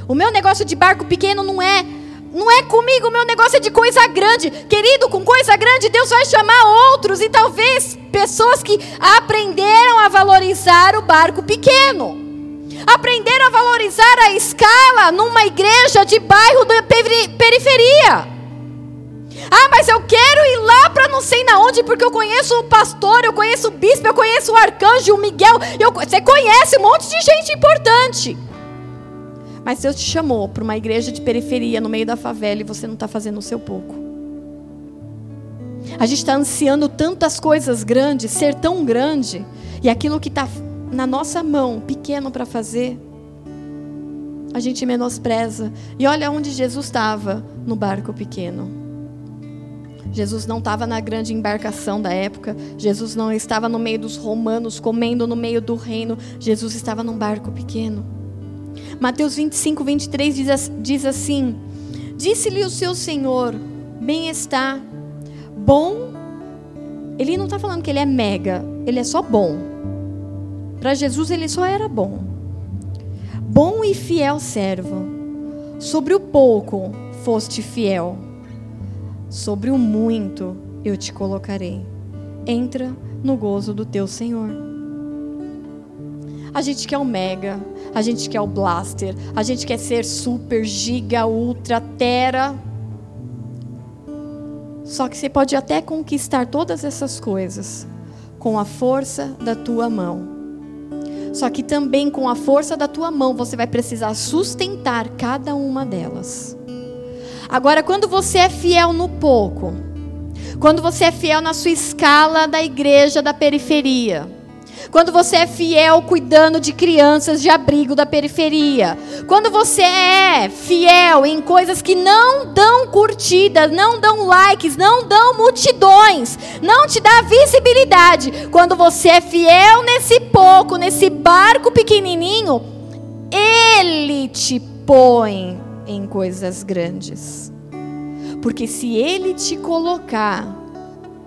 O meu negócio de barco pequeno não é. Não é comigo, o meu negócio é de coisa grande. Querido, com coisa grande, Deus vai chamar outros e talvez pessoas que aprenderam a valorizar o barco pequeno. Aprenderam a valorizar a escala numa igreja de bairro da periferia. Ah, mas eu quero ir lá para não sei na onde, porque eu conheço o pastor, eu conheço o bispo, eu conheço o arcanjo, o Miguel. Eu, você conhece um monte de gente importante. Mas Deus te chamou para uma igreja de periferia no meio da favela e você não está fazendo o seu pouco. A gente está ansiando tantas coisas grandes, ser tão grande, e aquilo que está na nossa mão, pequeno para fazer, a gente menospreza. E olha onde Jesus estava, no barco pequeno. Jesus não estava na grande embarcação da época. Jesus não estava no meio dos romanos comendo no meio do reino. Jesus estava num barco pequeno. Mateus 25, 23 diz, diz assim: Disse-lhe o seu Senhor: Bem está, bom. Ele não está falando que ele é mega, ele é só bom. Para Jesus ele só era bom. Bom e fiel servo. Sobre o pouco foste fiel sobre o muito eu te colocarei. Entra no gozo do teu Senhor. A gente quer o mega, a gente quer o blaster, a gente quer ser super, giga, ultra, tera. Só que você pode até conquistar todas essas coisas com a força da tua mão. Só que também com a força da tua mão você vai precisar sustentar cada uma delas. Agora, quando você é fiel no pouco, quando você é fiel na sua escala da igreja da periferia, quando você é fiel cuidando de crianças de abrigo da periferia, quando você é fiel em coisas que não dão curtidas, não dão likes, não dão multidões, não te dá visibilidade, quando você é fiel nesse pouco, nesse barco pequenininho, ele te põe em coisas grandes. Porque se Ele te colocar,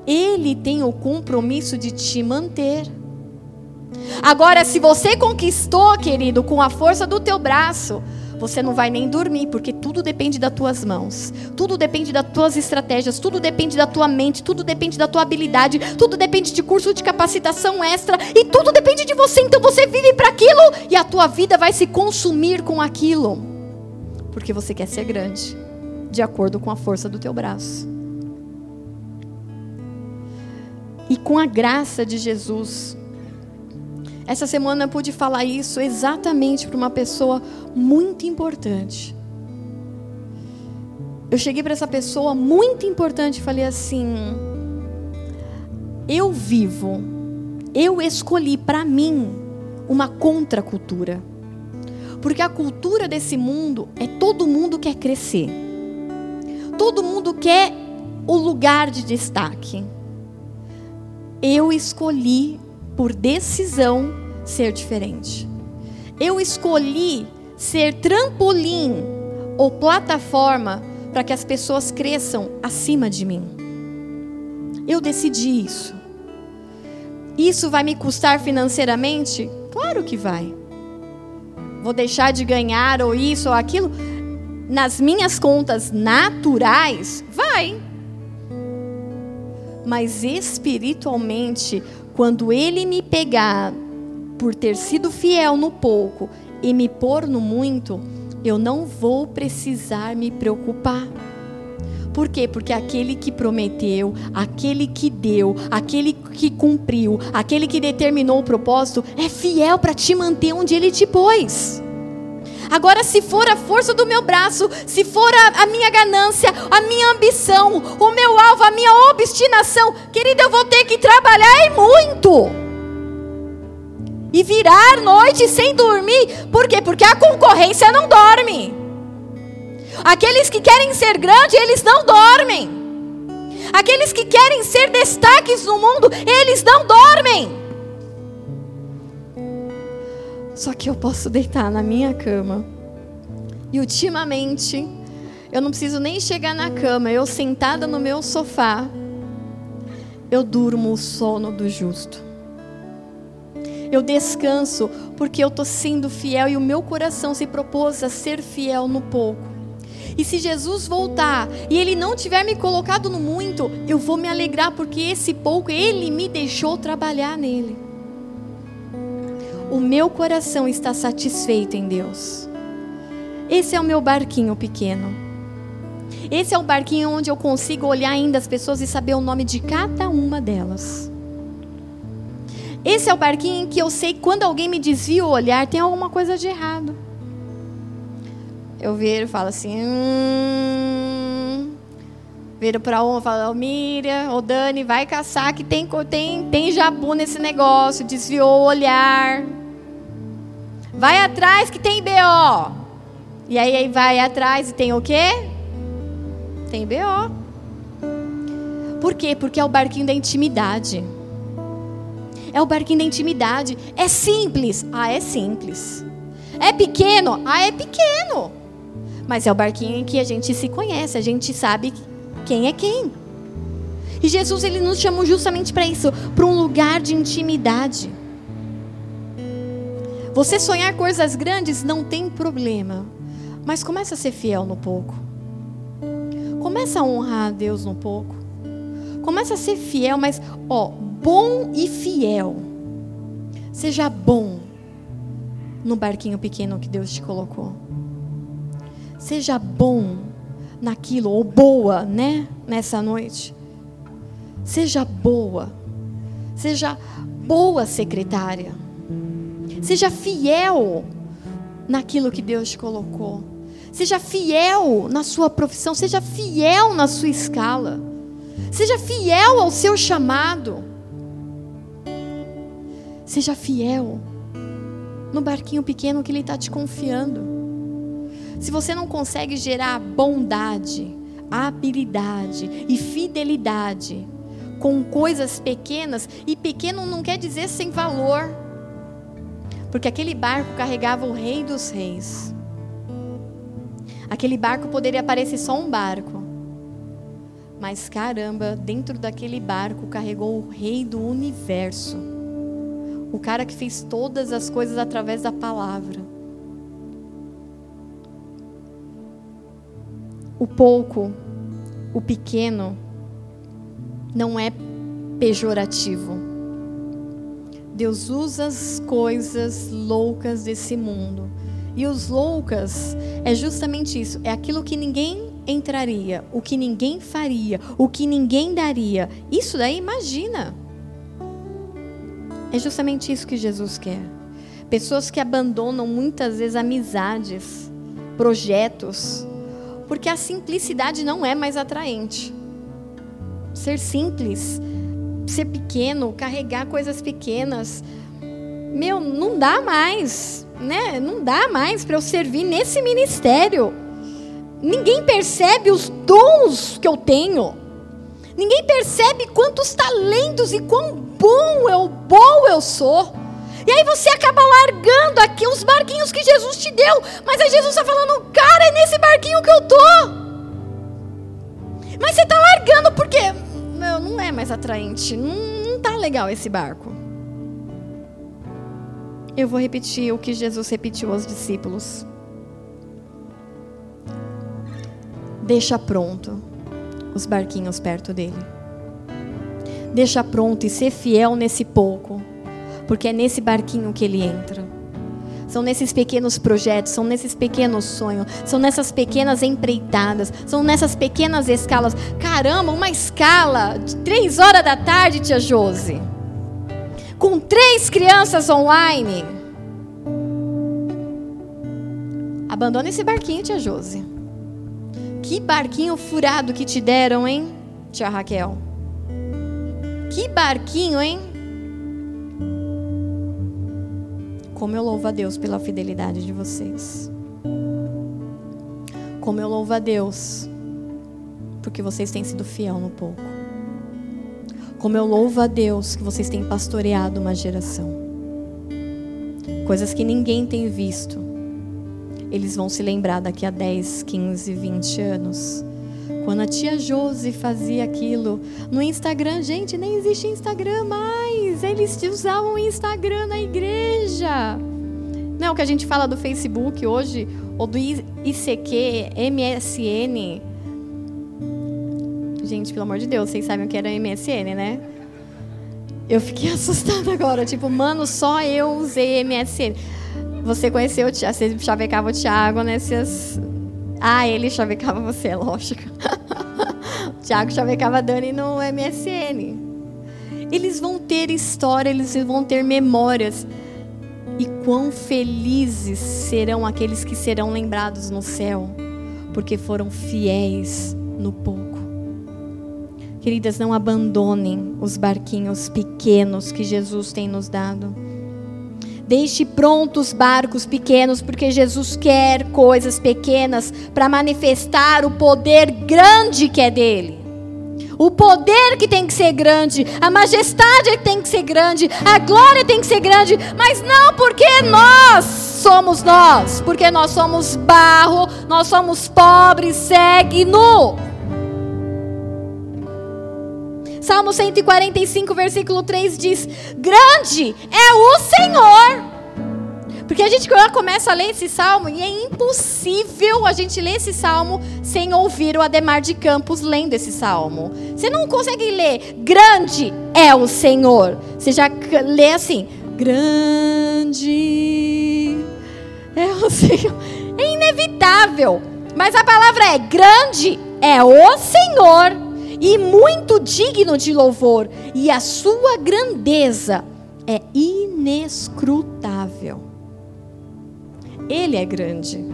Ele tem o compromisso de te manter. Agora, se você conquistou, querido, com a força do teu braço, você não vai nem dormir, porque tudo depende das tuas mãos, tudo depende das tuas estratégias, tudo depende da tua mente, tudo depende da tua habilidade, tudo depende de curso de capacitação extra e tudo depende de você. Então você vive para aquilo e a tua vida vai se consumir com aquilo, porque você quer ser grande, de acordo com a força do teu braço. E com a graça de Jesus, essa semana eu pude falar isso exatamente para uma pessoa muito importante. Eu cheguei para essa pessoa muito importante e falei assim: eu vivo, eu escolhi para mim uma contracultura. Porque a cultura desse mundo é todo mundo quer crescer. Todo mundo quer o lugar de destaque. Eu escolhi por decisão, ser diferente. Eu escolhi ser trampolim ou plataforma para que as pessoas cresçam acima de mim. Eu decidi isso. Isso vai me custar financeiramente? Claro que vai. Vou deixar de ganhar ou isso ou aquilo? Nas minhas contas naturais? Vai. Mas espiritualmente, quando ele me pegar por ter sido fiel no pouco e me pôr no muito, eu não vou precisar me preocupar. Por quê? Porque aquele que prometeu, aquele que deu, aquele que cumpriu, aquele que determinou o propósito, é fiel para te manter onde ele te pôs. Agora, se for a força do meu braço, se for a, a, minha ganância, a minha ambição, o meu alvo, a minha obstinação, querida, eu vou ter que trabalhar e muito. E virar noite sem dormir. Por quê? Porque a concorrência não dorme. Aqueles que querem ser grandes, eles não dormem. Aqueles que querem ser destaques no mundo, eles não dormem. Só que eu posso deitar na minha cama. E ultimamente, eu não preciso nem chegar na cama, eu sentada no meu sofá, eu durmo o sono do justo. Eu descanso porque eu estou sendo fiel e o meu coração se propôs a ser fiel no pouco. E se Jesus voltar e Ele não tiver me colocado no muito, eu vou me alegrar porque esse pouco Ele me deixou trabalhar nele o meu coração está satisfeito em Deus. Esse é o meu barquinho pequeno. Esse é o barquinho onde eu consigo olhar ainda as pessoas e saber o nome de cada uma delas. Esse é o barquinho em que eu sei quando alguém me desvia o olhar, tem alguma coisa de errado. Eu viro e falo assim. Hum... Viro para um, falo, oh, Miriam, ô oh, Dani, vai caçar que tem, tem, tem jabu nesse negócio, desviou o olhar. Vai atrás que tem BO. E aí, aí vai atrás e tem o quê? Tem BO. Por quê? Porque é o barquinho da intimidade. É o barquinho da intimidade. É simples? Ah, é simples. É pequeno? Ah, é pequeno. Mas é o barquinho em que a gente se conhece, a gente sabe quem é quem. E Jesus ele nos chamou justamente para isso, para um lugar de intimidade. Você sonhar coisas grandes não tem problema, mas começa a ser fiel no pouco. Começa a honrar a Deus no pouco. Começa a ser fiel, mas ó, bom e fiel. Seja bom no barquinho pequeno que Deus te colocou. Seja bom naquilo ou boa, né, nessa noite. Seja boa. Seja boa secretária. Seja fiel naquilo que Deus te colocou. Seja fiel na sua profissão, seja fiel na sua escala. Seja fiel ao seu chamado. Seja fiel no barquinho pequeno que Ele está te confiando. Se você não consegue gerar bondade, habilidade e fidelidade com coisas pequenas, e pequeno não quer dizer sem valor. Porque aquele barco carregava o Rei dos Reis. Aquele barco poderia parecer só um barco. Mas caramba, dentro daquele barco carregou o Rei do universo. O cara que fez todas as coisas através da palavra. O pouco, o pequeno, não é pejorativo. Deus usa as coisas loucas desse mundo. E os loucas é justamente isso, é aquilo que ninguém entraria, o que ninguém faria, o que ninguém daria. Isso daí, imagina. É justamente isso que Jesus quer. Pessoas que abandonam muitas vezes amizades, projetos, porque a simplicidade não é mais atraente. Ser simples, ser pequeno, carregar coisas pequenas, meu, não dá mais, né? Não dá mais para eu servir nesse ministério. Ninguém percebe os dons que eu tenho. Ninguém percebe quantos talentos e quão bom eu, bom eu sou. E aí você acaba largando aqui os barquinhos que Jesus te deu. Mas aí Jesus está falando, cara, é nesse barquinho que eu tô. Mas você está largando porque não é mais atraente. Não, não tá legal esse barco. Eu vou repetir o que Jesus repetiu aos discípulos. Deixa pronto os barquinhos perto dele. Deixa pronto e ser fiel nesse pouco, porque é nesse barquinho que ele entra. São nesses pequenos projetos, são nesses pequenos sonhos, são nessas pequenas empreitadas, são nessas pequenas escalas. Caramba, uma escala de três horas da tarde, tia Josi. Com três crianças online. Abandona esse barquinho, tia Josi. Que barquinho furado que te deram, hein, tia Raquel? Que barquinho, hein? Como eu louvo a Deus pela fidelidade de vocês. Como eu louvo a Deus porque vocês têm sido fiel no pouco. Como eu louvo a Deus que vocês têm pastoreado uma geração. Coisas que ninguém tem visto eles vão se lembrar daqui a 10, 15, 20 anos. Quando a tia Josi fazia aquilo no Instagram, gente, nem existe Instagram mais. Eles usavam o Instagram na igreja. Não é o que a gente fala do Facebook hoje, ou do ICQ, MSN. Gente, pelo amor de Deus, vocês sabem o que era MSN, né? Eu fiquei <laughs> assustada agora, tipo, mano, só eu usei MSN. Você conheceu o você chavecava o Tiago nessas. Ah, ele chavecava você, é <laughs> lógico. <laughs> o Tiago chavecava a Dani no MSN. Eles vão ter história, eles vão ter memórias. E quão felizes serão aqueles que serão lembrados no céu, porque foram fiéis no pouco. Queridas, não abandonem os barquinhos pequenos que Jesus tem nos dado. Deixe prontos barcos pequenos, porque Jesus quer coisas pequenas para manifestar o poder grande que é dele. O poder que tem que ser grande, a majestade que tem que ser grande, a glória tem que ser grande, mas não porque nós somos nós, porque nós somos barro, nós somos pobres, cego e nu. Salmo 145, versículo 3 diz: Grande é o Senhor. Porque a gente começa a ler esse salmo e é impossível a gente ler esse salmo sem ouvir o Ademar de Campos lendo esse salmo. Você não consegue ler, grande é o Senhor. Você já lê assim, grande é o Senhor. É inevitável. Mas a palavra é grande é o Senhor e muito digno de louvor, e a sua grandeza é inescrutável. Ele é grande.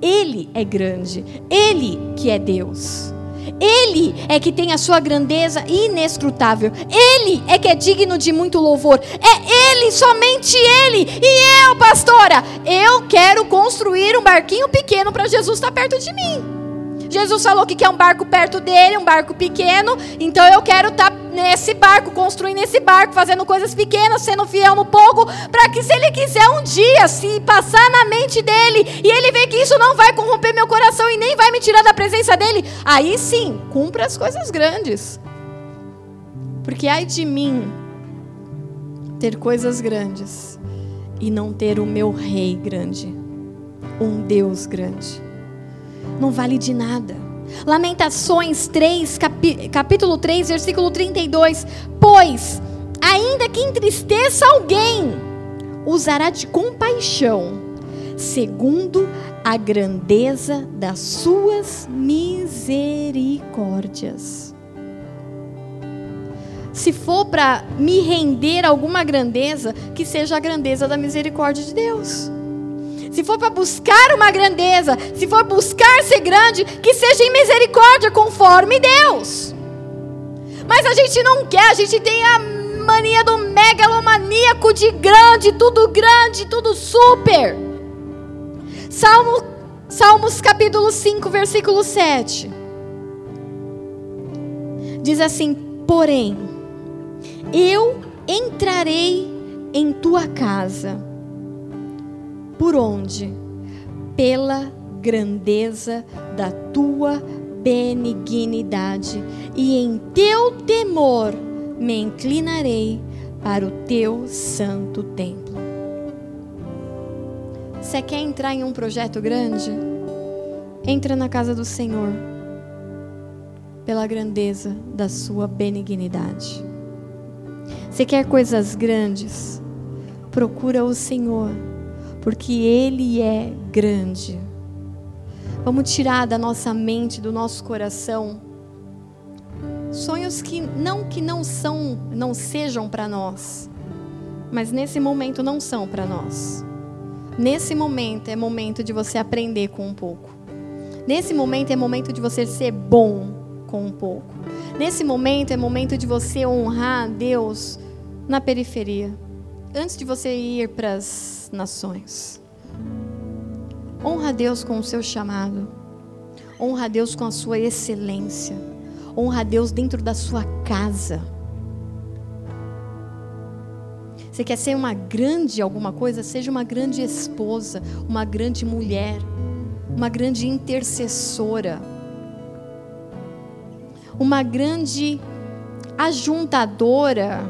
Ele é grande. Ele que é Deus. Ele é que tem a sua grandeza inescrutável. Ele é que é digno de muito louvor. É Ele, somente Ele. E eu, pastora, eu quero construir um barquinho pequeno para Jesus estar perto de mim. Jesus falou que quer um barco perto dele, um barco pequeno. Então eu quero estar tá nesse barco, construindo esse barco, fazendo coisas pequenas, sendo fiel no pouco, para que se ele quiser um dia se passar na mente dele e ele ver que isso não vai corromper meu coração e nem vai me tirar da presença dele, aí sim, cumpra as coisas grandes. Porque ai de mim, ter coisas grandes e não ter o meu rei grande, um Deus grande. Não vale de nada. Lamentações 3, capi, capítulo 3, versículo 32. Pois, ainda que entristeça alguém, usará de compaixão, segundo a grandeza das suas misericórdias. Se for para me render alguma grandeza, que seja a grandeza da misericórdia de Deus. Se for para buscar uma grandeza, se for buscar ser grande, que seja em misericórdia conforme Deus. Mas a gente não quer, a gente tem a mania do megalomaníaco de grande, tudo grande, tudo super. Salmo, Salmos capítulo 5, versículo 7. Diz assim: Porém, eu entrarei em tua casa. Por onde? Pela grandeza da tua benignidade, e em teu temor me inclinarei para o teu santo templo. Você quer entrar em um projeto grande? Entra na casa do Senhor pela grandeza da sua benignidade. Você quer coisas grandes? Procura o Senhor, porque Ele é grande. Vamos tirar da nossa mente, do nosso coração, sonhos que não que não são, não sejam para nós, mas nesse momento não são para nós. Nesse momento é momento de você aprender com um pouco. Nesse momento é momento de você ser bom com um pouco. Nesse momento é momento de você honrar Deus na periferia, antes de você ir para as nações. Honra Deus com o seu chamado. Honra Deus com a sua excelência. Honra Deus dentro da sua casa. Você quer ser uma grande alguma coisa? Seja uma grande esposa, uma grande mulher, uma grande intercessora uma grande ajuntadora,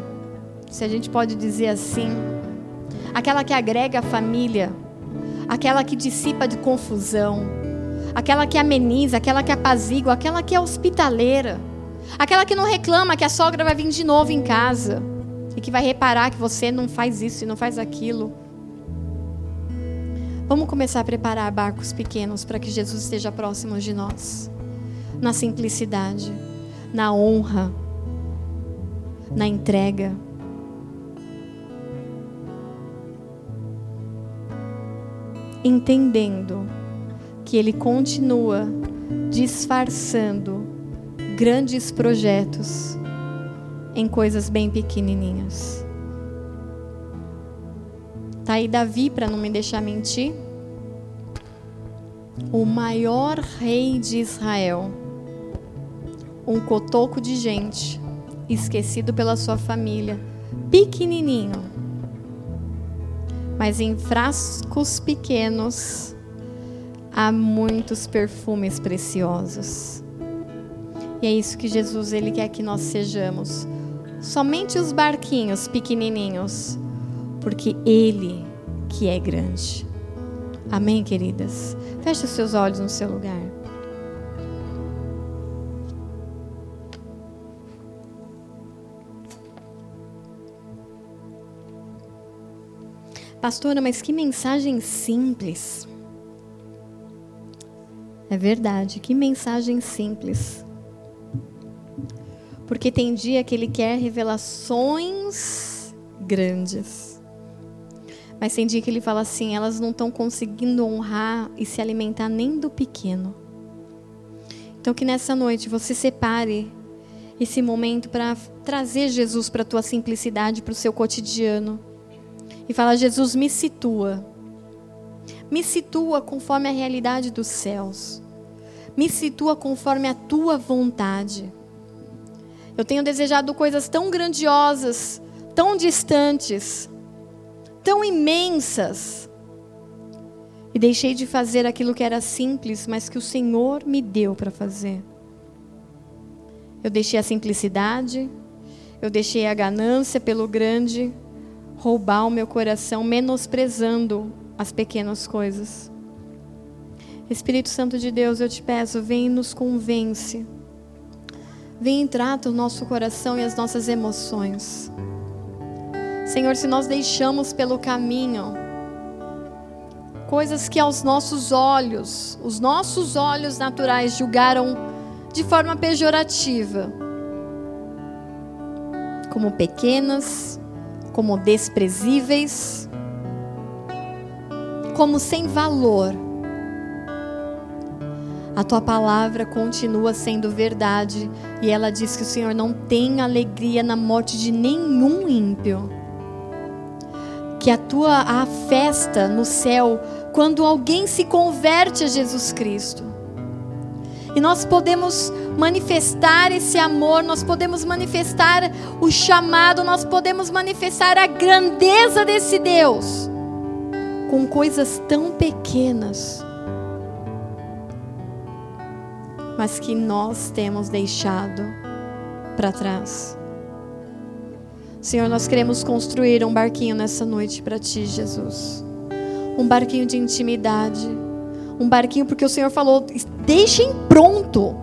se a gente pode dizer assim, aquela que agrega a família, aquela que dissipa de confusão, aquela que ameniza, aquela que apazigua, aquela que é hospitaleira, aquela que não reclama que a sogra vai vir de novo em casa e que vai reparar que você não faz isso e não faz aquilo. Vamos começar a preparar barcos pequenos para que Jesus esteja próximo de nós, na simplicidade na honra, na entrega. Entendendo que Ele continua disfarçando grandes projetos em coisas bem pequenininhas. Tá aí Davi para não me deixar mentir. O maior rei de Israel um cotoco de gente, esquecido pela sua família, pequenininho. Mas em frascos pequenos há muitos perfumes preciosos. E é isso que Jesus ele quer que nós sejamos. Somente os barquinhos pequenininhos, porque ele que é grande. Amém, queridas. Feche os seus olhos no seu lugar. Pastora, mas que mensagem simples. É verdade, que mensagem simples. Porque tem dia que ele quer revelações grandes. Mas tem dia que ele fala assim: elas não estão conseguindo honrar e se alimentar nem do pequeno. Então, que nessa noite você separe esse momento para trazer Jesus para a tua simplicidade, para o seu cotidiano e fala: Jesus, me situa. Me situa conforme a realidade dos céus. Me situa conforme a tua vontade. Eu tenho desejado coisas tão grandiosas, tão distantes, tão imensas. E deixei de fazer aquilo que era simples, mas que o Senhor me deu para fazer. Eu deixei a simplicidade, eu deixei a ganância pelo grande, roubar o meu coração, menosprezando as pequenas coisas. Espírito Santo de Deus, eu te peço, vem e nos convence. Vem e trata o nosso coração e as nossas emoções. Senhor, se nós deixamos pelo caminho coisas que aos nossos olhos, os nossos olhos naturais julgaram de forma pejorativa, como pequenas, como desprezíveis, como sem valor a tua palavra continua sendo verdade e ela diz que o Senhor não tem alegria na morte de nenhum ímpio. Que a tua a festa no céu quando alguém se converte a Jesus Cristo. E nós podemos manifestar esse amor, nós podemos manifestar o chamado, nós podemos manifestar a grandeza desse Deus com coisas tão pequenas mas que nós temos deixado para trás. Senhor, nós queremos construir um barquinho nessa noite para Ti, Jesus. Um barquinho de intimidade. Um barquinho, porque o Senhor falou: deixem pronto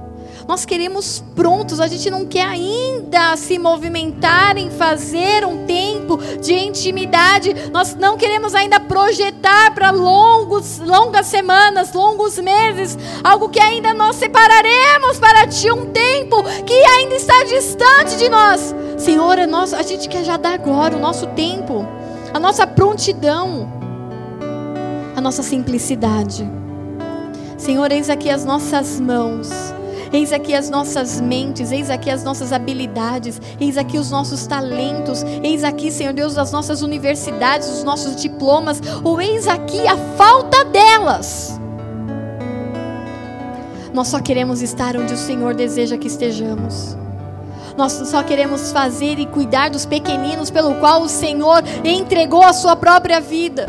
nós queremos prontos, a gente não quer ainda se movimentar em fazer um tempo de intimidade. Nós não queremos ainda projetar para longos, longas semanas, longos meses, algo que ainda nós separaremos para ti um tempo que ainda está distante de nós. Senhor, é nosso, a gente quer já dar agora o nosso tempo, a nossa prontidão, a nossa simplicidade. Senhor, eis aqui as nossas mãos. Eis aqui as nossas mentes, eis aqui as nossas habilidades, eis aqui os nossos talentos, eis aqui, Senhor Deus, as nossas universidades, os nossos diplomas, ou eis aqui a falta delas. Nós só queremos estar onde o Senhor deseja que estejamos. Nós só queremos fazer e cuidar dos pequeninos pelo qual o Senhor entregou a sua própria vida.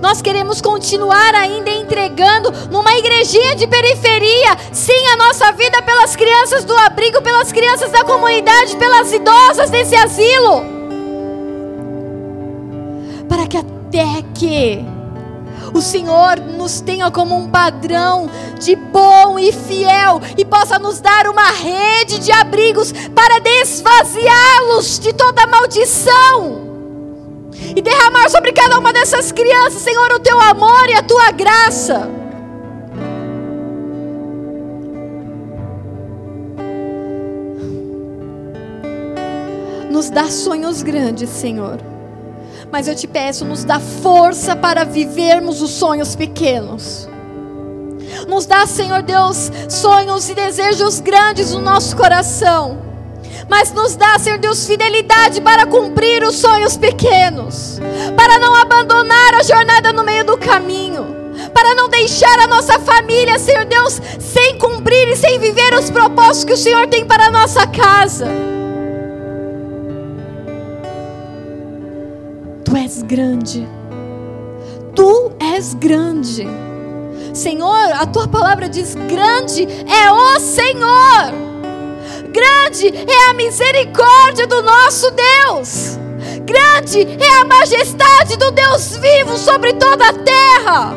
Nós queremos continuar ainda entregando numa igrejinha de periferia, sim, a nossa vida pelas crianças do abrigo, pelas crianças da comunidade, pelas idosas desse asilo. Para que até que o Senhor nos tenha como um padrão de bom e fiel e possa nos dar uma rede de abrigos para desvaziá-los de toda maldição e derramar sobre cada uma dessas crianças, Senhor, o teu amor e a tua graça. Nos dá sonhos grandes, Senhor. Mas eu te peço, nos dá força para vivermos os sonhos pequenos. Nos dá, Senhor Deus, sonhos e desejos grandes no nosso coração mas nos dá, Senhor Deus, fidelidade para cumprir os sonhos pequenos, para não abandonar a jornada no meio do caminho, para não deixar a nossa família, Senhor Deus, sem cumprir e sem viver os propósitos que o Senhor tem para a nossa casa. Tu és grande, tu és grande. Senhor, a tua palavra diz: grande é o Senhor. Grande é a misericórdia do nosso Deus. Grande é a majestade do Deus vivo sobre toda a terra.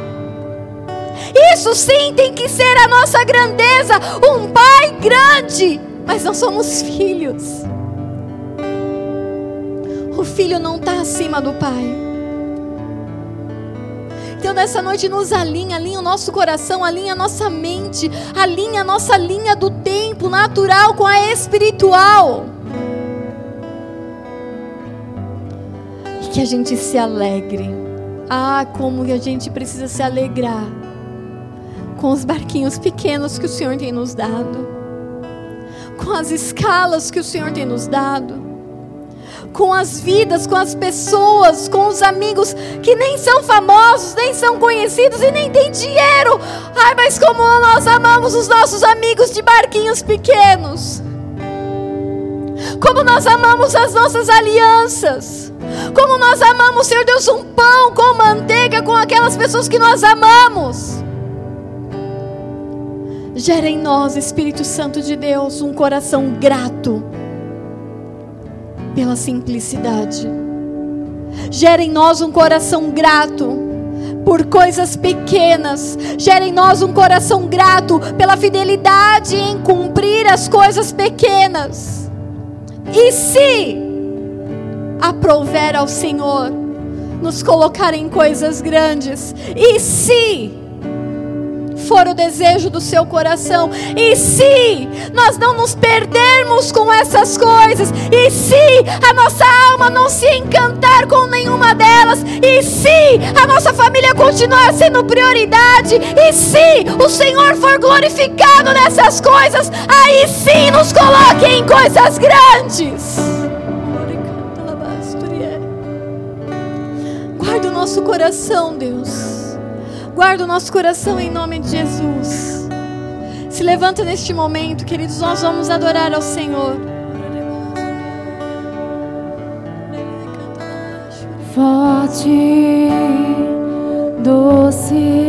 Isso sim tem que ser a nossa grandeza. Um Pai grande, mas nós somos filhos. O filho não está acima do Pai. Então, nessa noite, nos alinha, alinha o nosso coração, alinha a nossa mente, alinha a nossa linha do tempo natural com a espiritual. E que a gente se alegre. Ah, como a gente precisa se alegrar com os barquinhos pequenos que o Senhor tem nos dado, com as escalas que o Senhor tem nos dado com as vidas, com as pessoas, com os amigos que nem são famosos, nem são conhecidos e nem têm dinheiro. Ai, mas como nós amamos os nossos amigos de barquinhos pequenos. Como nós amamos as nossas alianças. Como nós amamos, Senhor Deus, um pão com manteiga com aquelas pessoas que nós amamos. Gera em nós, Espírito Santo de Deus, um coração grato pela simplicidade. Gera em nós um coração grato por coisas pequenas. Gera em nós um coração grato pela fidelidade em cumprir as coisas pequenas. E se aprover ao Senhor nos colocar em coisas grandes, e se for o desejo do seu coração. E se nós não nos perdermos com essas coisas, e se a nossa alma não se encantar com nenhuma delas, e se a nossa família continuar sendo prioridade, e se o Senhor for glorificado nessas coisas, aí sim nos coloque em coisas grandes. Guarda o nosso coração, Deus. Guarda o nosso coração em nome de Jesus. Se levanta neste momento, queridos, nós vamos adorar ao Senhor. Forte, doce,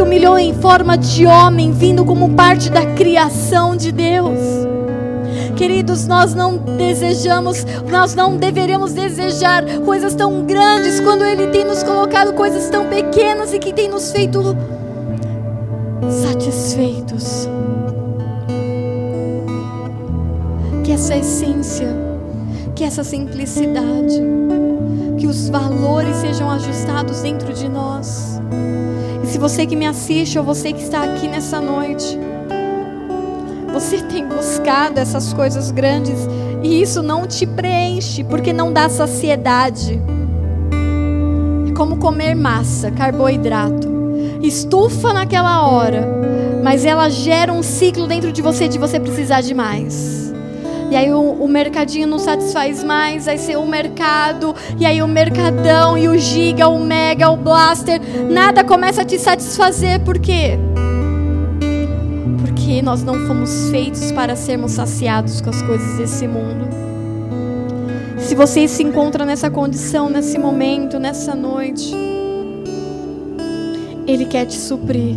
humilhou em forma de homem, vindo como parte da criação de Deus. Queridos, nós não desejamos, nós não deveríamos desejar coisas tão grandes quando Ele tem nos colocado coisas tão pequenas e que tem nos feito satisfeitos. Que essa essência, que essa simplicidade, que os valores sejam ajustados dentro de nós. Se você que me assiste ou você que está aqui nessa noite, você <laughs> tem buscado essas coisas grandes e isso não te preenche, porque não dá saciedade. É como comer massa, carboidrato. Estufa naquela hora, mas ela gera um ciclo dentro de você de você precisar de mais. E aí o, o, mercadinho não satisfaz mais, vai ser o mercado, e aí o mercadão, e o giga, o mega, o blaster, nada começa a te satisfazer, por quê? Porque nós não fomos feitos para sermos saciados com as coisas desse mundo. Se você se encontra nessa condição, nesse momento, nessa noite, Ele quer te suprir.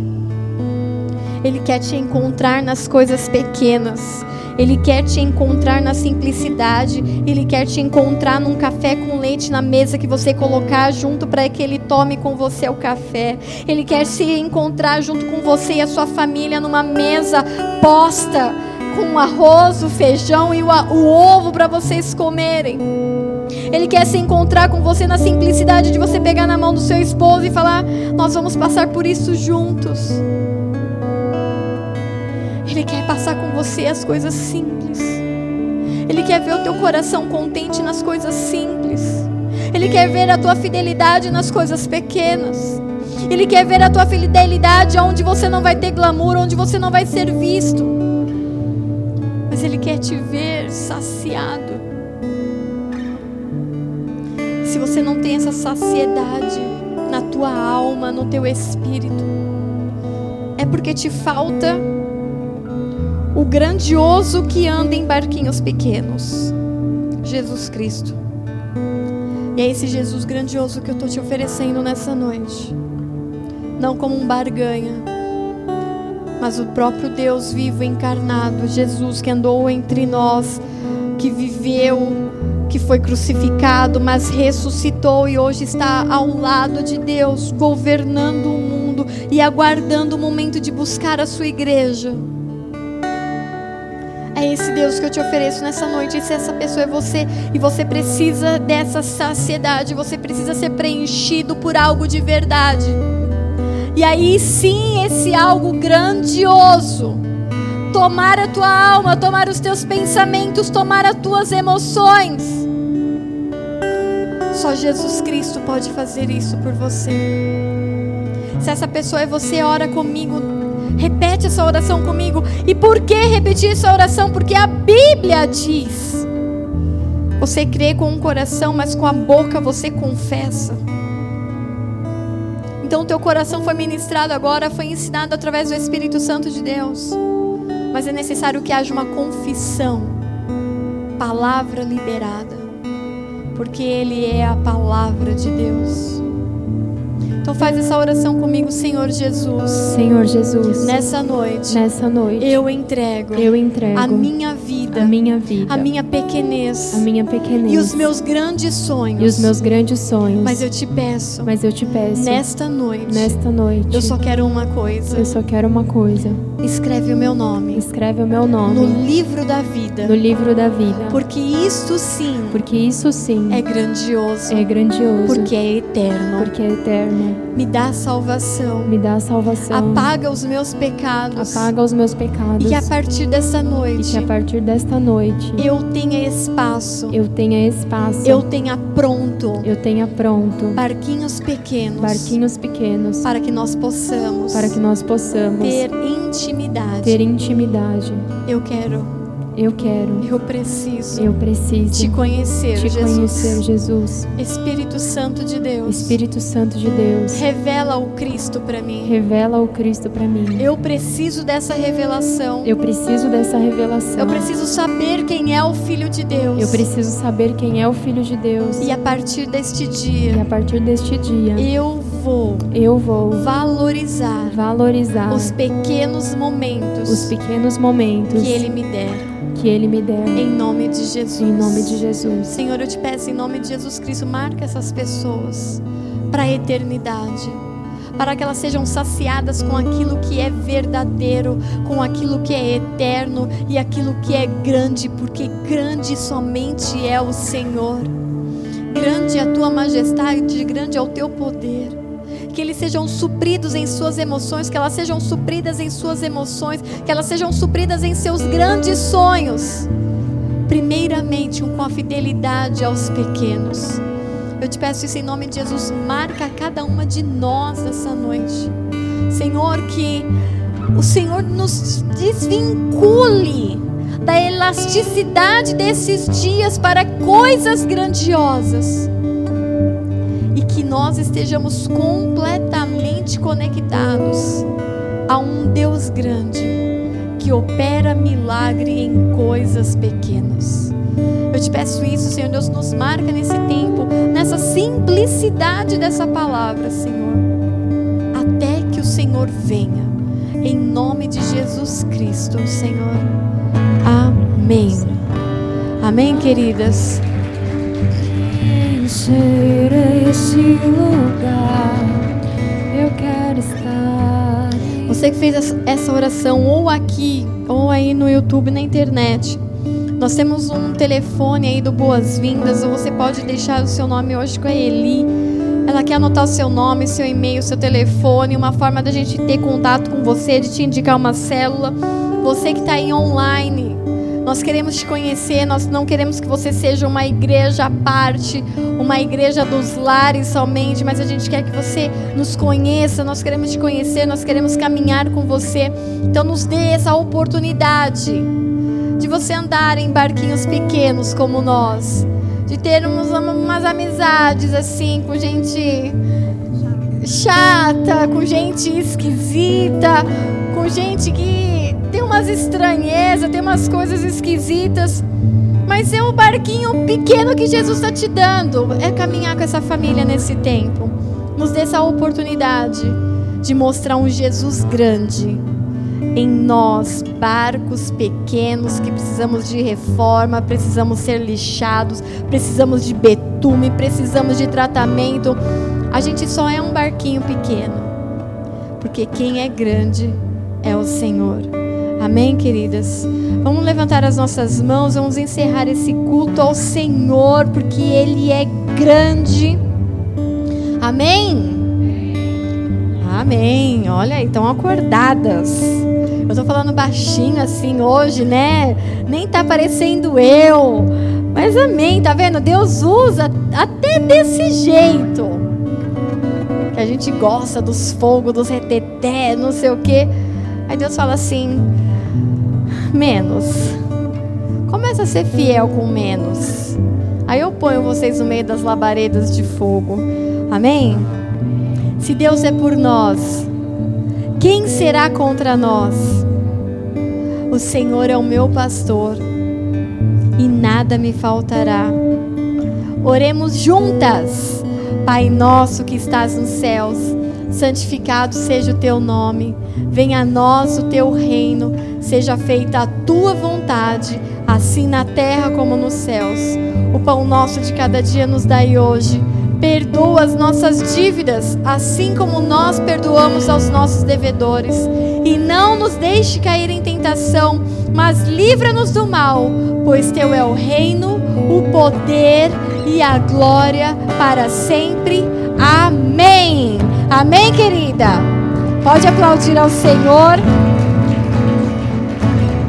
Ele quer te encontrar nas coisas pequenas. Ele quer te encontrar na simplicidade. Ele quer te encontrar num café com leite na mesa que você colocar junto para que ele tome com você o café. Ele quer se encontrar junto com você e a sua família numa mesa posta com o arroz, o feijão e o, o ovo para vocês comerem. Ele quer se encontrar com você na simplicidade de você pegar na mão do seu esposo e falar: Nós vamos passar por isso juntos. Ele quer passar com você as coisas simples. Ele quer ver o teu coração contente nas coisas simples. Ele quer ver a tua fidelidade nas coisas pequenas. Ele quer ver a tua fidelidade onde você não vai ter glamour, onde você não vai ser visto. Mas Ele quer te ver saciado. Se você não tem essa saciedade na tua alma, no teu espírito, é porque te falta o grandioso que anda em barquinhos pequenos, Jesus Cristo. E é esse Jesus grandioso que eu estou te oferecendo nessa noite, não como um barganha, mas o próprio Deus vivo encarnado, Jesus que andou entre nós, que viveu, que foi crucificado, mas ressuscitou e hoje está ao lado de Deus, governando o mundo e aguardando o momento de buscar a sua igreja. É esse Deus que eu te ofereço nessa noite. E se essa pessoa é você e você precisa dessa saciedade, você precisa ser preenchido por algo de verdade. E aí sim, esse algo grandioso tomar a tua alma, tomar os teus pensamentos, tomar as tuas emoções. Só Jesus Cristo pode fazer isso por você. Se essa pessoa é você, ora comigo Repete essa oração comigo. E por que repetir essa oração? Porque a Bíblia diz: você crê com o coração, mas com a boca você confessa. Então, teu coração foi ministrado agora, foi ensinado através do Espírito Santo de Deus. Mas é necessário que haja uma confissão, palavra liberada, porque Ele é a palavra de Deus. Então faz essa oração comigo, Senhor Jesus. Senhor Jesus. Nessa noite. Nessa noite. Eu entrego. Eu entrego. A minha vida. A minha vida. A minha pequenez. A minha pequenez. E os meus grandes sonhos. E os meus grandes sonhos. Mas eu te peço. Mas eu te peço. Nesta noite. Nesta noite. Eu só quero uma coisa. Eu só quero uma coisa. Escreve o meu nome. Escreve o meu nome. No livro da vida. No livro da vida. Porque isto sim. Porque isso sim. É grandioso. É grandioso. Porque é eterno. Porque é eterno. Me dá salvação. Me dá salvação. Apaga os meus pecados. Apaga os meus pecados. E que a partir dessa noite. E que a partir desta noite. Eu tenha espaço. Eu tenha espaço. Eu tenha pronto. Eu tenha pronto. Barquinhos pequenos. Barquinhos pequenos. Para que nós possamos. Para que nós possamos ter intimidade. Ter intimidade. Eu quero Eu quero. Eu preciso Eu preciso te conhecer, te Jesus. conhecer, Jesus. Espírito Santo de Deus, Espírito Santo de Deus, revela o Cristo para mim. revela o Cristo para mim. Eu preciso dessa revelação. Eu preciso dessa revelação. Eu preciso saber quem é o Filho de Deus. Eu preciso saber quem é o Filho de Deus. E a partir deste E a dia, partir deste dia, eu vou eu vou valorizar valorizar os pequenos momentos os pequenos momentos que Ele me der. que Ele me der. Em nome de Jesus. Em nome de Jesus. Senhor, eu te peço em nome de Jesus Cristo, marca essas pessoas para a eternidade. Para que elas sejam saciadas com aquilo que é verdadeiro, com aquilo que é eterno e aquilo que é grande, porque grande somente é o Senhor. Grande é a tua majestade, grande é o teu poder. Que eles sejam supridos em suas emoções, que elas sejam supridas em suas emoções, que elas sejam supridas em seus grandes sonhos. Primeiramente, com a fidelidade aos pequenos. Eu te peço isso em nome de Jesus, marca cada uma de nós nessa noite. Senhor, que o Senhor nos desvincule da elasticidade desses dias para coisas grandiosas que nós estejamos completamente conectados a um Deus grande que opera milagre em coisas pequenas. Eu te peço isso, Senhor Deus, nos marca nesse tempo, nessa simplicidade dessa palavra, Senhor, até que o Senhor venha, em nome de Jesus Cristo, Senhor. Amém. Amém, queridas. Lugar, eu quero estar. Você que fez essa- oração ou aqui ou aí no YouTube, na internet. Nós temos um telefone aí do Boas-Vindas, ou você pode deixar o seu nome hoje com a Eli. Ela quer anotar o seu nome, seu e-mail, seu telefone, uma forma da gente ter contato com você, de te indicar uma célula. Você que está aí online, nós queremos te conhecer, nós não queremos que você seja uma igreja à parte, uma igreja dos lares somente, mas a gente quer que você nos conheça, nós queremos te conhecer, nós queremos caminhar com você. Então nos dê essa oportunidade de você andar em barquinhos pequenos como nós, de termos uma- umas amizades assim com gente chata, com gente esquisita, com gente que umas estranhezas, tem umas coisas esquisitas. Mas é o barquinho pequeno que Jesus está te dando. É caminhar com essa família nesse tempo. Nos dê essa oportunidade de mostrar um Jesus grande em nós, barcos pequenos que precisamos de reforma, precisamos ser lixados, precisamos de betume, precisamos de tratamento. A gente só é um barquinho pequeno, porque quem é grande é o Senhor. Amém, queridas? Vamos levantar as nossas mãos, vamos encerrar esse culto ao Senhor, porque Ele é grande. Amém? Amém. Olha aí, estão acordadas. Eu tô falando baixinho assim hoje, né? Nem tá parecendo eu. Mas amém, tá vendo? Deus usa até desse jeito. Que a gente gosta dos fogos, dos reteté, não sei o quê. Aí Deus fala assim: menos. Começa a ser fiel com menos. Aí eu ponho vocês no meio das labaredas de fogo. Amém? Se Deus é por nós, quem será contra nós? O Senhor é o meu pastor e nada me faltará. Oremos juntas. Pai nosso que estás nos céus, santificado seja o teu nome. Venha a nós o teu reino. Seja feita a tua vontade, assim na terra como nos céus. O pão nosso de cada dia nos dai hoje. Perdoa as nossas dívidas, assim como nós perdoamos aos nossos devedores. E não nos deixe cair em tentação, mas livra-nos do mal, pois teu é o reino, o poder e a glória para sempre. Amém. Amém, querida. Pode aplaudir ao Senhor.